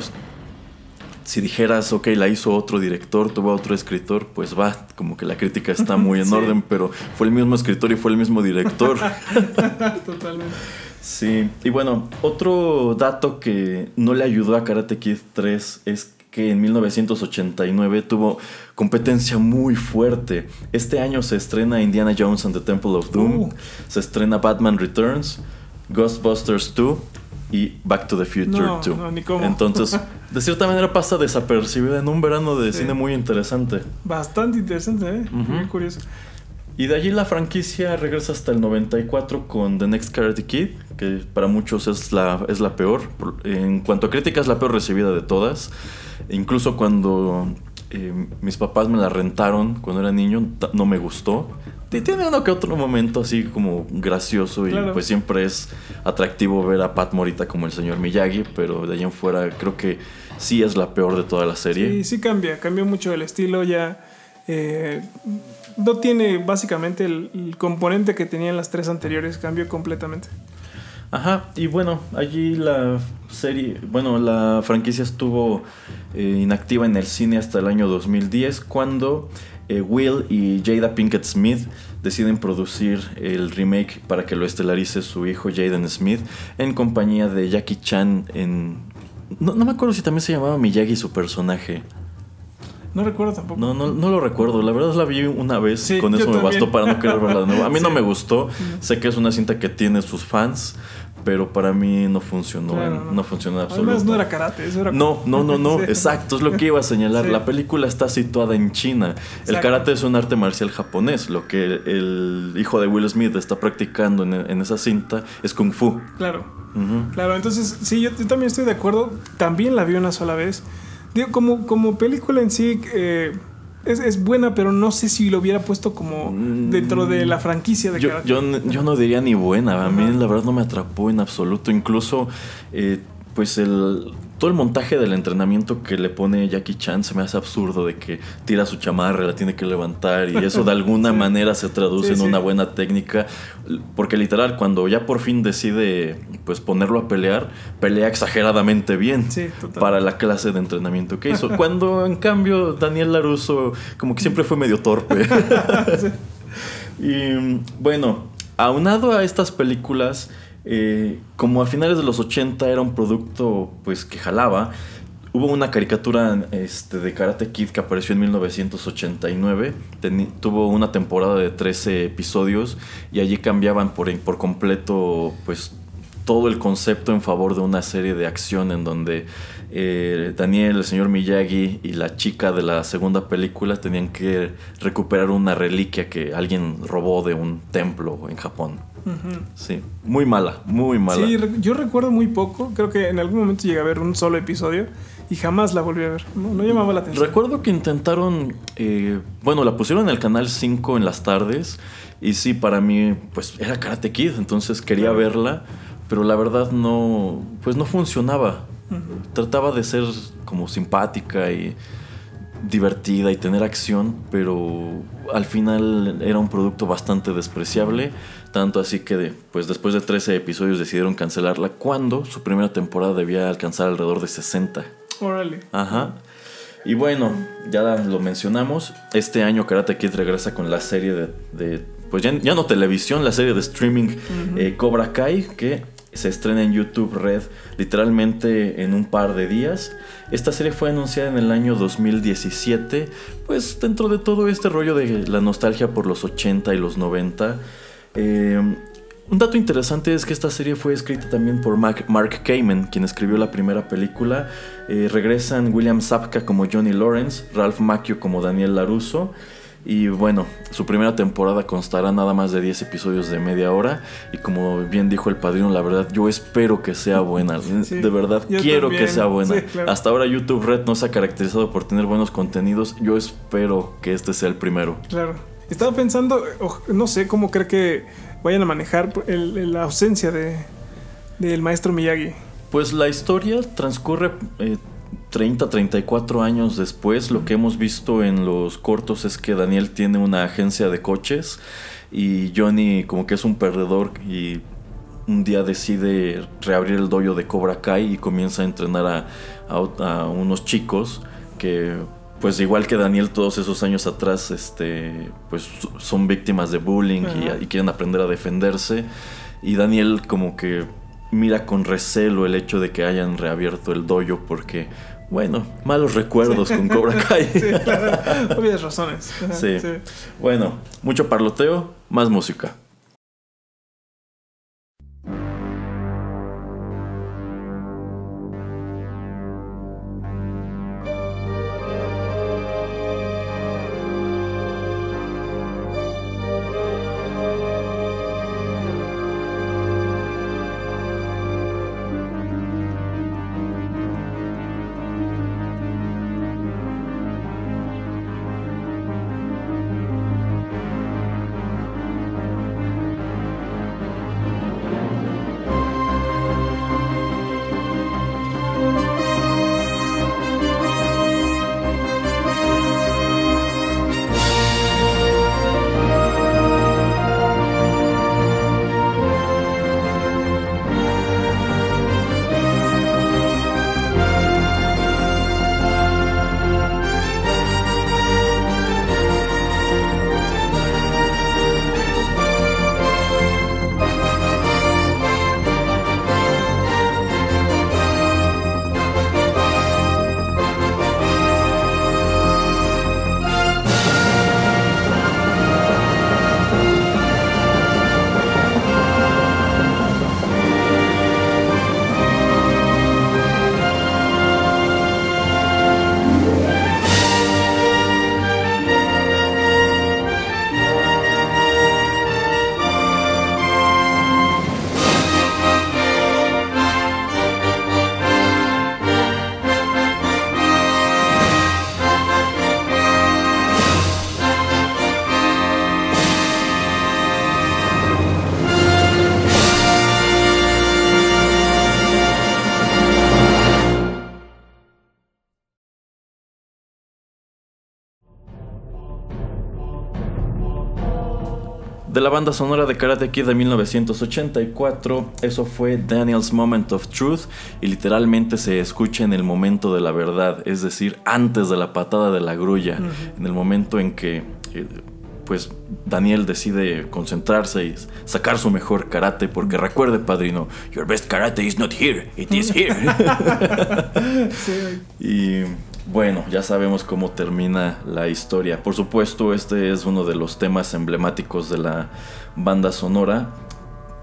si dijeras, ok, la hizo otro director, tuvo otro escritor, pues va, como que la crítica está muy en [laughs] Sí. orden, pero fue el mismo escritor y fue el mismo director. [laughs] Totalmente. Sí, y bueno, otro dato que no le ayudó a Karate Kid 3 es que en 1989 tuvo competencia muy fuerte. Este año se estrena Indiana Jones and the Temple of Doom, Uh. se estrena Batman Returns, Ghostbusters 2 y Back to the Future No, 2. no, ni cómo. Entonces, [laughs] de cierta manera pasa desapercibida en un verano de Sí. cine muy interesante. Bastante interesante, ¿eh? Muy curioso. Y de allí la franquicia regresa hasta el 94 con The Next Karate Kid, que para muchos es la, es la peor. En cuanto a crítica es la peor recibida de todas. Incluso cuando eh, mis papás me la rentaron cuando era niño, no me gustó. Tiene uno que otro momento así como gracioso y Claro. pues siempre es atractivo ver a Pat Morita como el señor Miyagi, pero de allí en fuera creo que sí es la peor de toda la serie. Sí, sí cambia, cambió mucho el estilo ya. eh, no tiene básicamente el, el componente que tenían las tres anteriores, cambió completamente. Ajá, y bueno, allí la serie, bueno, la franquicia estuvo eh, inactiva en el cine hasta el año 2010 cuando eh, Will y Jada Pinkett Smith deciden producir el remake para que lo estelarice su hijo Jaden Smith en compañía de Jackie Chan en... No, no me acuerdo si también se llamaba Miyagi su personaje. No recuerdo tampoco. No, no, no lo recuerdo. La verdad la vi una vez Sí, y con eso me también. bastó para no querer verla de nuevo. A mí no me gustó. Sé que es una cinta que tiene sus fans, pero para mí no funcionó. Claro, no. no. funcionó en absoluto. Además no era karate, eso era... No, no, no, no, [laughs] Sí. exacto, es lo que iba a señalar. La película está situada en China. El karate es un arte marcial japonés. Lo que el hijo de Will Smith está practicando en, en esa cinta es kung fu. Claro. Claro, entonces sí, yo, yo también estoy de acuerdo. También la vi una sola vez. Digo, como, como película en sí eh, es, es buena, pero no sé si lo hubiera puesto como dentro de la franquicia de Yo, yo no diría ni buena, a mí la verdad no me atrapó en absoluto. Incluso, eh, pues el todo el montaje del entrenamiento que le pone Jackie Chan se me hace absurdo de que tira su chamarra, la tiene que levantar y eso de [laughs] alguna manera se traduce Sí, en sí. una buena técnica. Porque literal, cuando ya por fin decide pues ponerlo a pelear, pelea exageradamente bien para la clase de entrenamiento que hizo. [laughs] Cuando en cambio Daniel Laruso como que siempre fue medio torpe. [laughs] Y bueno, aunado a estas películas, eh, como a finales de los 80 era un producto pues que jalaba, hubo una caricatura este, de Karate Kid que apareció en 1989, Teni- tuvo una temporada de 13 episodios y allí cambiaban por, por completo pues todo el concepto en favor de una serie de acción en donde eh, Daniel, el señor Miyagi y la chica de la segunda película tenían que recuperar una reliquia que alguien robó de un templo en Japón. Sí, muy mala, muy mala. Sí, yo recuerdo muy poco. Creo que en algún momento llegué a ver un solo episodio y jamás la volví a ver. No, no llamaba la atención. Recuerdo que intentaron, eh, bueno, la pusieron en el canal 5 en las tardes y sí, para mí, pues era Karate Kid, entonces quería verla, pero la verdad no, pues no funcionaba. Trataba de ser como simpática y divertida y tener acción, pero al final era un producto bastante despreciable, tanto así que de- pues después de 13 episodios decidieron cancelarla cuando su primera temporada debía alcanzar alrededor de 60. Órale. Ajá. Y bueno, ya lo mencionamos. Este año Karate Kid regresa con la serie de. de, pues ya, ya no televisión, la serie de streaming eh, Cobra Kai, que se estrena en YouTube Red literalmente en un par de días. Esta serie fue anunciada en el año 2017. Pues dentro de todo este rollo de la nostalgia por los 80 y los 90. eh, un dato interesante es que esta serie fue escrita también por Mark, Kamen, quien escribió la primera película. Eh, regresan William Sapka como Johnny Lawrence, Ralph Macchio como Daniel LaRusso. Y bueno, su primera temporada constará nada más de 10 episodios de media hora. Y como bien dijo el padrino, la verdad, yo espero que sea buena. Sí, de verdad, quiero también. que sea buena. Sí, claro. Hasta ahora YouTube Red no se ha caracterizado por tener buenos contenidos. Yo espero que este sea el primero. Claro. Estaba pensando, no sé cómo cree que vayan a manejar el- la ausencia de del maestro Miyagi. Pues la historia transcurre eh, 30, 34 años después. Lo que hemos visto en los cortos es que Daniel tiene una agencia de coches y Johnny como que es un perdedor y un día decide reabrir el dojo de Cobra Kai y comienza a entrenar a, a- a unos chicos que pues igual que Daniel todos esos años atrás este pues son víctimas de bullying y quieren aprender a defenderse y Daniel como que mira con recelo el hecho de que hayan reabierto el dojo porque bueno malos recuerdos con Cobra [laughs] Kai Sí, claro. Obvias razones. Sí. bueno mucho parloteo más música la banda sonora de Karate Kid de 1984. Eso fue Daniel's Moment of Truth y literalmente se escucha en el momento de la verdad, es decir, antes de la patada de la grulla, en el momento en que eh, pues Daniel decide concentrarse y sacar su mejor karate porque recuerde, padrino, your best karate is not here, it is here. [laughs] Sí, y bueno, ya sabemos cómo termina la historia. Por supuesto, este es uno de los temas emblemáticos de la banda sonora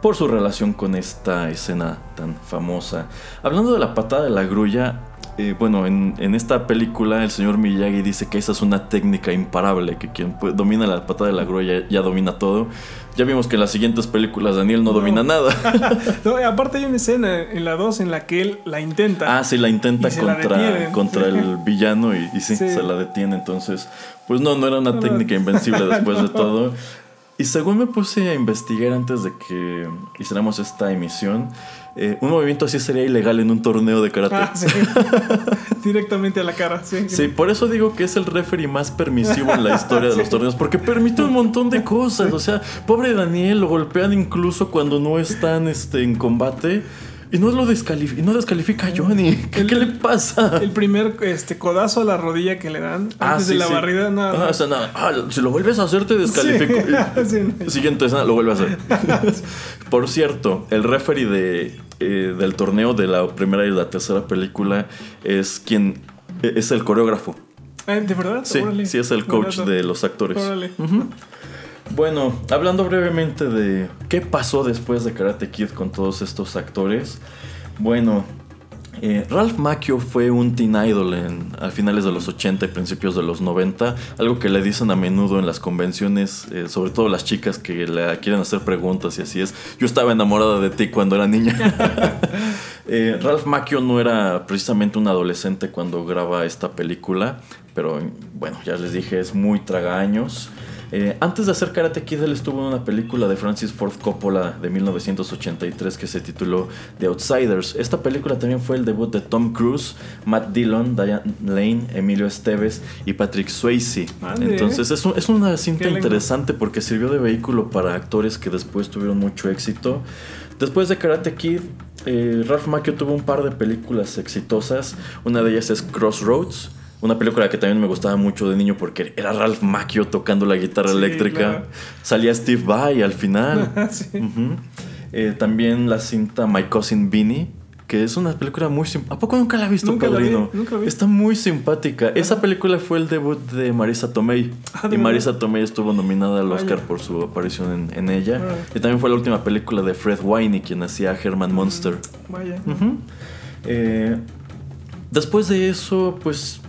por su relación con esta escena tan famosa. Hablando de la patada de la grulla, eh, bueno, en, en esta película el señor Miyagi dice que esa es una técnica imparable, que quien pues, domina la patada de la grulla ya domina todo. Ya vimos que en las siguientes películas Daniel no, domina nada. [laughs] No, aparte hay una escena en la 2 en la que él la intenta. Ah, sí, la intenta se la contra, contra el [laughs] villano y, y sí, Sí. se la detiene. Entonces, pues no, no era una técnica invencible después de [laughs] No. todo. Y según me puse a investigar antes de que hiciéramos esta emisión, eh, un movimiento así sería ilegal en un torneo de karate. Ah, sí. [laughs] Directamente a la cara, sí. Sí, por eso digo que es el referee más permisivo en la historia de [laughs] los torneos, porque permite un montón de cosas. O sea, pobre Daniel lo golpean incluso cuando no están este, en combate y no lo descalifica, y no descalifica a Johnny. ¿Qué, qué le pasa? El primer este, codazo a la rodilla que le dan Ah, antes sí, de la sí. barrida, no. Ah, o sea, nada. Ah, si lo vuelves a hacer, te descalifico. Sí, [laughs] sí. Siguiente escena, lo vuelve a hacer. [laughs] Por cierto, el referee de, eh, del torneo de la primera y la tercera película es quien eh, es el coreógrafo. Ah, ¿De verdad? Sí, Órale. sí es el coach de los actores. Órale. Bueno, hablando brevemente de qué pasó después de Karate Kid con todos estos actores. Bueno, eh, Ralph Macchio fue un teen idol en, a finales de los 80 y principios de los 90. Algo que le dicen a menudo en las convenciones, eh, sobre todo las chicas que le quieren hacer preguntas y así es. Yo estaba enamorada de ti cuando era niña. [laughs] Eh, Ralph Macchio no era precisamente un adolescente cuando graba esta película, pero bueno, ya les dije, es muy tragaños. Eh, antes de hacer Karate Kid, él estuvo en una película de Francis Ford Coppola de 1983 que se tituló The Outsiders. Esta película también fue el debut de Tom Cruise, Matt Dillon, Diane Lane, Emilio Esteves y Patrick Swayze. Entonces es, un- es una cinta interesante porque sirvió de vehículo para actores que después tuvieron mucho éxito. Después de Karate Kid, eh, Ralph Macchio tuvo un par de películas exitosas. Una de ellas es Crossroads, una película que también me gustaba mucho de niño porque era Ralph Macchio tocando la guitarra Sí, eléctrica. claro. Salía Steve Vai al final. [laughs] Sí. Eh, también la cinta My Cousin Vinny, que es una película muy simpática. ¿A poco nunca la has visto, Nunca la vi, padrino? nunca la vi. Está muy simpática. Esa película fue el debut de Marisa Tomei. Ah, ¿de y Marisa? Tomei estuvo nominada al Vaya. Oscar por su aparición en, en ella. Y también fue la última película de Fred Winey, quien hacía Herman Monster. Vaya. Ujú. Eh, después de eso, pues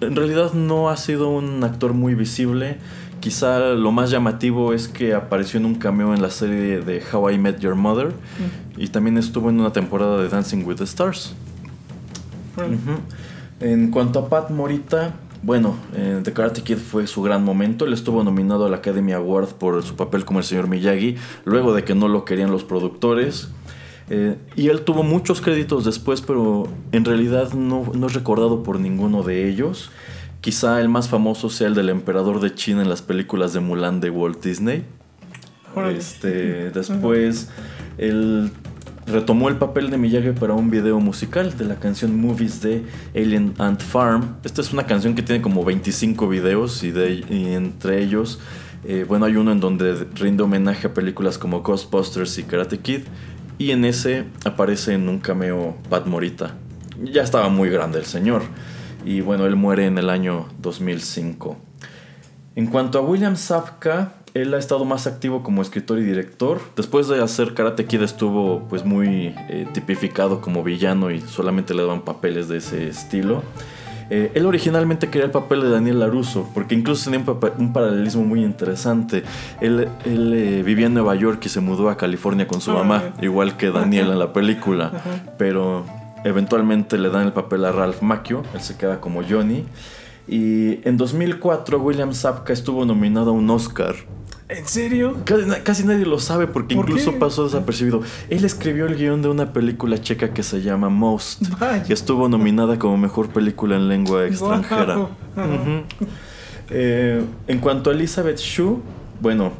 en realidad no ha sido un actor muy visible. Quizá lo más llamativo es que apareció en un cameo en la serie de How I Met Your Mother y también estuvo en una temporada de Dancing with the Stars. En cuanto a Pat Morita, bueno, eh, The Karate Kid fue su gran momento. Él estuvo nominado al Academy Award por su papel como el señor Miyagi, luego de que no lo querían los productores. Eh, y él tuvo muchos créditos después, pero en realidad no, no es recordado por ninguno de ellos. Quizá el más famoso sea el del emperador de China en las películas de Mulan de Walt Disney. Este, después, él retomó el papel de Miyagi para un video musical de la canción Movies de Alien Ant Farm. Esta es una canción que tiene como 25 videos y, de, y entre ellos, eh, bueno, hay uno en donde rinde homenaje a películas como Ghostbusters y Karate Kid. Y en ese aparece en un cameo Pat Morita. Ya estaba muy grande el señor. Y bueno, él muere en el año 2005. En cuanto a William Sapka, él ha estado más activo como escritor y director. Después de hacer Karate Kid estuvo pues muy eh, tipificado como villano y solamente le daban papeles de ese estilo. Eh, él originalmente quería el papel de Daniel LaRusso, porque incluso tenía un, paralelismo muy interesante. Él, él, eh, vivía en Nueva York y se mudó a California con su Ah, mamá, igual que Daniel en la película. Pero eventualmente le dan el papel a Ralph Macchio, él se queda como Johnny. Y en 2004 William Sapka estuvo nominado a un Oscar. ¿En serio? Casi, na- casi nadie lo sabe porque ¿Por incluso qué? pasó desapercibido. Él escribió el guion de una película checa que se llama Most Vaya. y estuvo nominada como mejor película en lengua extranjera. Eh, en cuanto a Elizabeth Shue, bueno,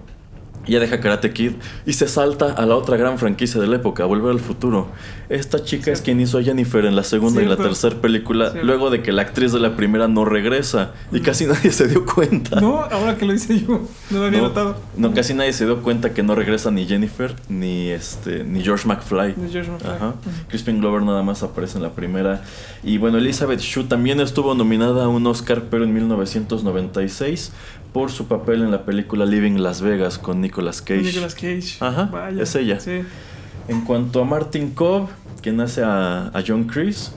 Ya deja Karate Kid y se salta a la otra gran franquicia de la época, Volver al Futuro. Esta chica es quien hizo a Jennifer en la segunda y la tercera película, luego de que la actriz de la primera no regresa y casi nadie se dio cuenta. No, ahora que lo hice yo, no lo había No, notado. no, casi nadie se dio cuenta que no regresa ni Jennifer ni este ni George McFly. De George McFly. Ajá. Crispin Glover nada más aparece en la primera. Y bueno, Elizabeth Shue también estuvo nominada a un Oscar, pero en 1996 por su papel en la película Living Las Vegas con Nicolas Cage. Nicolas Cage. Ajá, Vaya. es ella. Sí. En cuanto a Martin Cobb, quien hace a, a John Chris,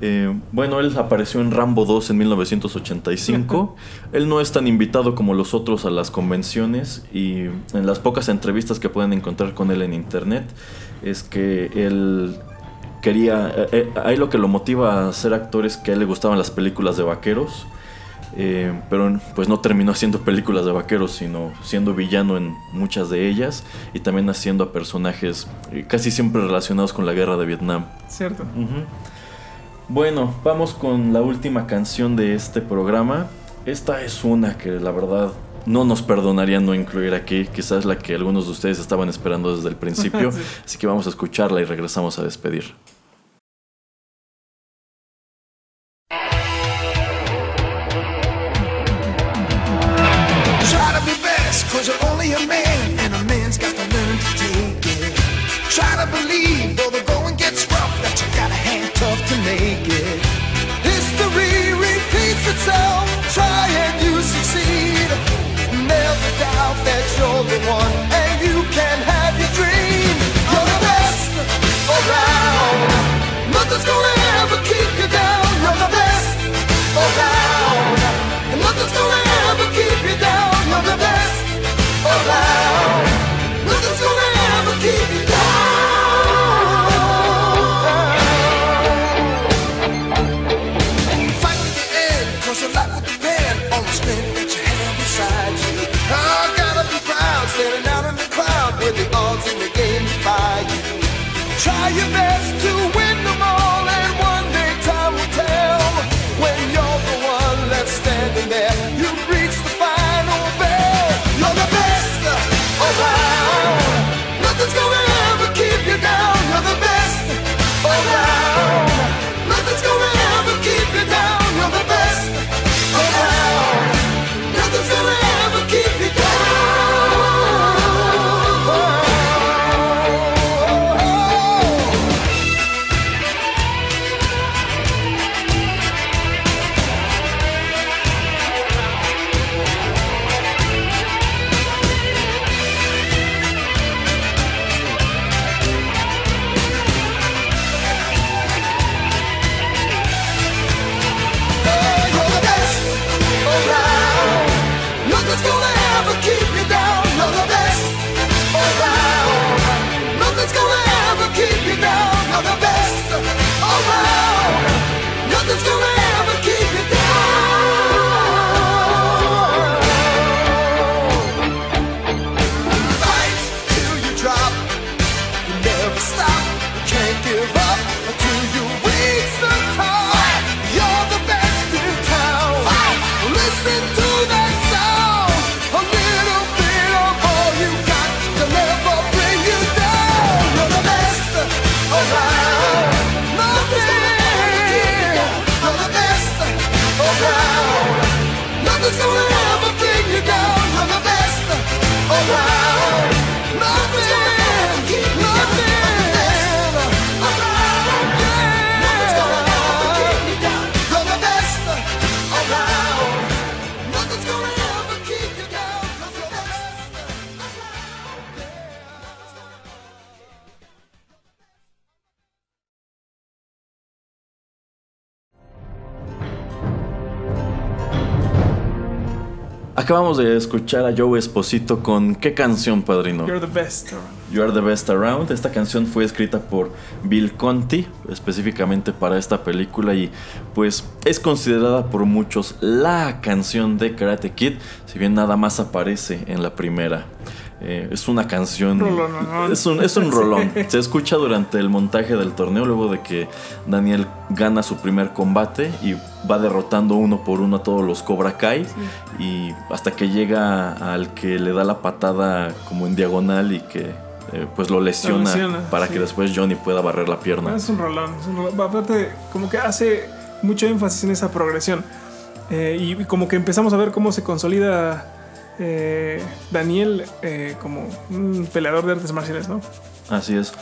eh, bueno, él apareció en Rambo 2 en 1985. [laughs] él no es tan invitado como los otros a las convenciones y en las pocas entrevistas que pueden encontrar con él en internet es que él quería, eh, eh, ahí lo que lo motiva a ser actor es que a él le gustaban las películas de vaqueros. Eh, pero pues no terminó haciendo películas de vaqueros, sino siendo villano en muchas de ellas y también haciendo a personajes eh, casi siempre relacionados con la guerra de Vietnam. Cierto. Bueno, vamos con la última canción de este programa. Esta es una que la verdad no nos perdonaría no incluir aquí. Quizás la que algunos de ustedes estaban esperando desde el principio. [laughs] Sí. Así que vamos a escucharla y regresamos a despedir. A man, Nothing's gonna ever bring you down. You're the best oh, around. Acabamos de escuchar a Joe Esposito con ¿qué canción, padrino? You're the best around. You Are the Best Around. Esta canción fue escrita por Bill Conti, específicamente para esta película, y pues es considerada por muchos la canción de Karate Kid, si bien nada más aparece en la primera. Eh, es una canción. Rolón. Es un, es un rolón. [laughs] Se escucha durante el montaje del torneo, luego de que Daniel gana su primer combate y va derrotando uno por uno a todos los Cobra Kai. Y hasta que llega al que le da la patada como en diagonal y que eh, pues lo lesiona, lesiona, para sí. que después Johnny pueda barrer la pierna. Ah, Es un rolón. es un rolón. Aparte, como que hace mucho énfasis en esa progresión. Eh, y como que empezamos a ver cómo se consolida eh, Daniel eh, como un peleador de artes marciales, ¿no? Así es.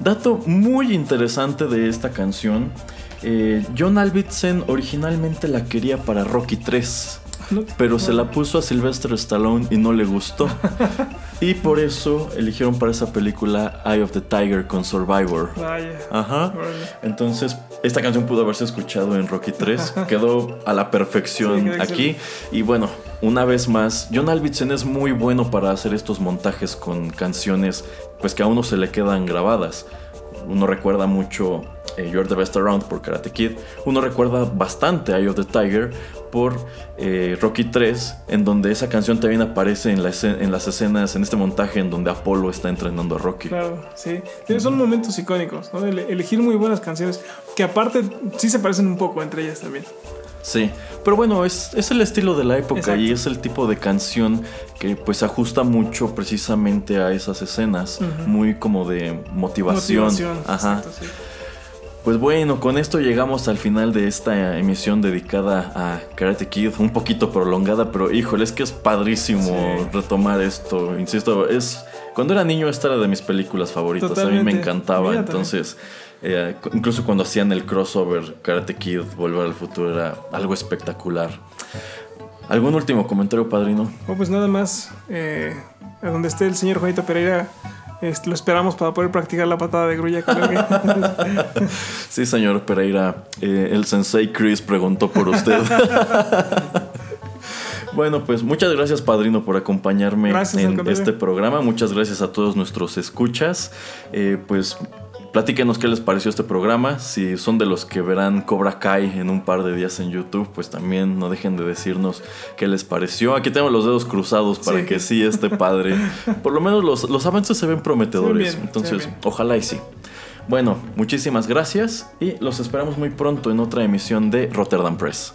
Dato muy interesante de esta canción. eh, John Alvitsen originalmente la quería para Rocky 3, No- pero se la puso a Sylvester Stallone y no le gustó. [laughs] y por eso eligieron para esa película Eye of the Tiger con Survivor. Vaya. Ajá. Entonces, esta canción pudo haberse escuchado en Rocky 3. [laughs] Quedó a la perfección Sí, aquí. Y bueno, una vez más, John es muy bueno para hacer estos montajes con canciones pues que a uno se le quedan grabadas. Uno recuerda mucho eh, You're the Best Around por Karate Kid. Uno recuerda bastante Eye of the Tiger por eh, Rocky 3, en donde esa canción también aparece en, la en las escenas, en este montaje en donde Apollo está entrenando a Rocky. Claro, sí. Son momentos icónicos, ¿no? Ele- elegir muy buenas canciones que aparte sí se parecen un poco entre ellas también. Sí, pero bueno, es, es el estilo de la época Exacto. y es el tipo de canción que pues ajusta mucho precisamente a esas escenas, muy como de motivación. Motivación. Ajá. exacto, sí. Pues bueno, con esto llegamos al final de esta emisión dedicada a Karate Kid, un poquito prolongada, pero híjole, es que es padrísimo Sí. retomar esto. Insisto, es cuando era niño esta era de mis películas favoritas, a mí me encantaba, Mira, entonces eh, incluso cuando hacían el crossover Karate Kid, Volver al Futuro era algo espectacular. ¿Algún último comentario, padrino? Oh, pues nada más, eh, a donde esté el señor Juanito Pereira, lo esperamos para poder practicar la patada de grulla. creo que- [laughs] Sí, señor Pereira, eh, el sensei Chris preguntó por usted. [laughs] Bueno, pues muchas gracias, padrino, por acompañarme Gracias, en este programa. Muchas gracias a todos nuestros escuchas. Eh, pues platíquenos qué les pareció este programa. Si son de los que verán Cobra Kai en un par de días en YouTube, pues también no dejen de decirnos qué les pareció. Aquí tengo los dedos cruzados para Sí. que sí esté padre. [laughs] Por lo menos los, los avances se ven prometedores. Bien, Entonces, ojalá y sí. Bueno, muchísimas gracias y los esperamos muy pronto en otra emisión de Rotterdam Press.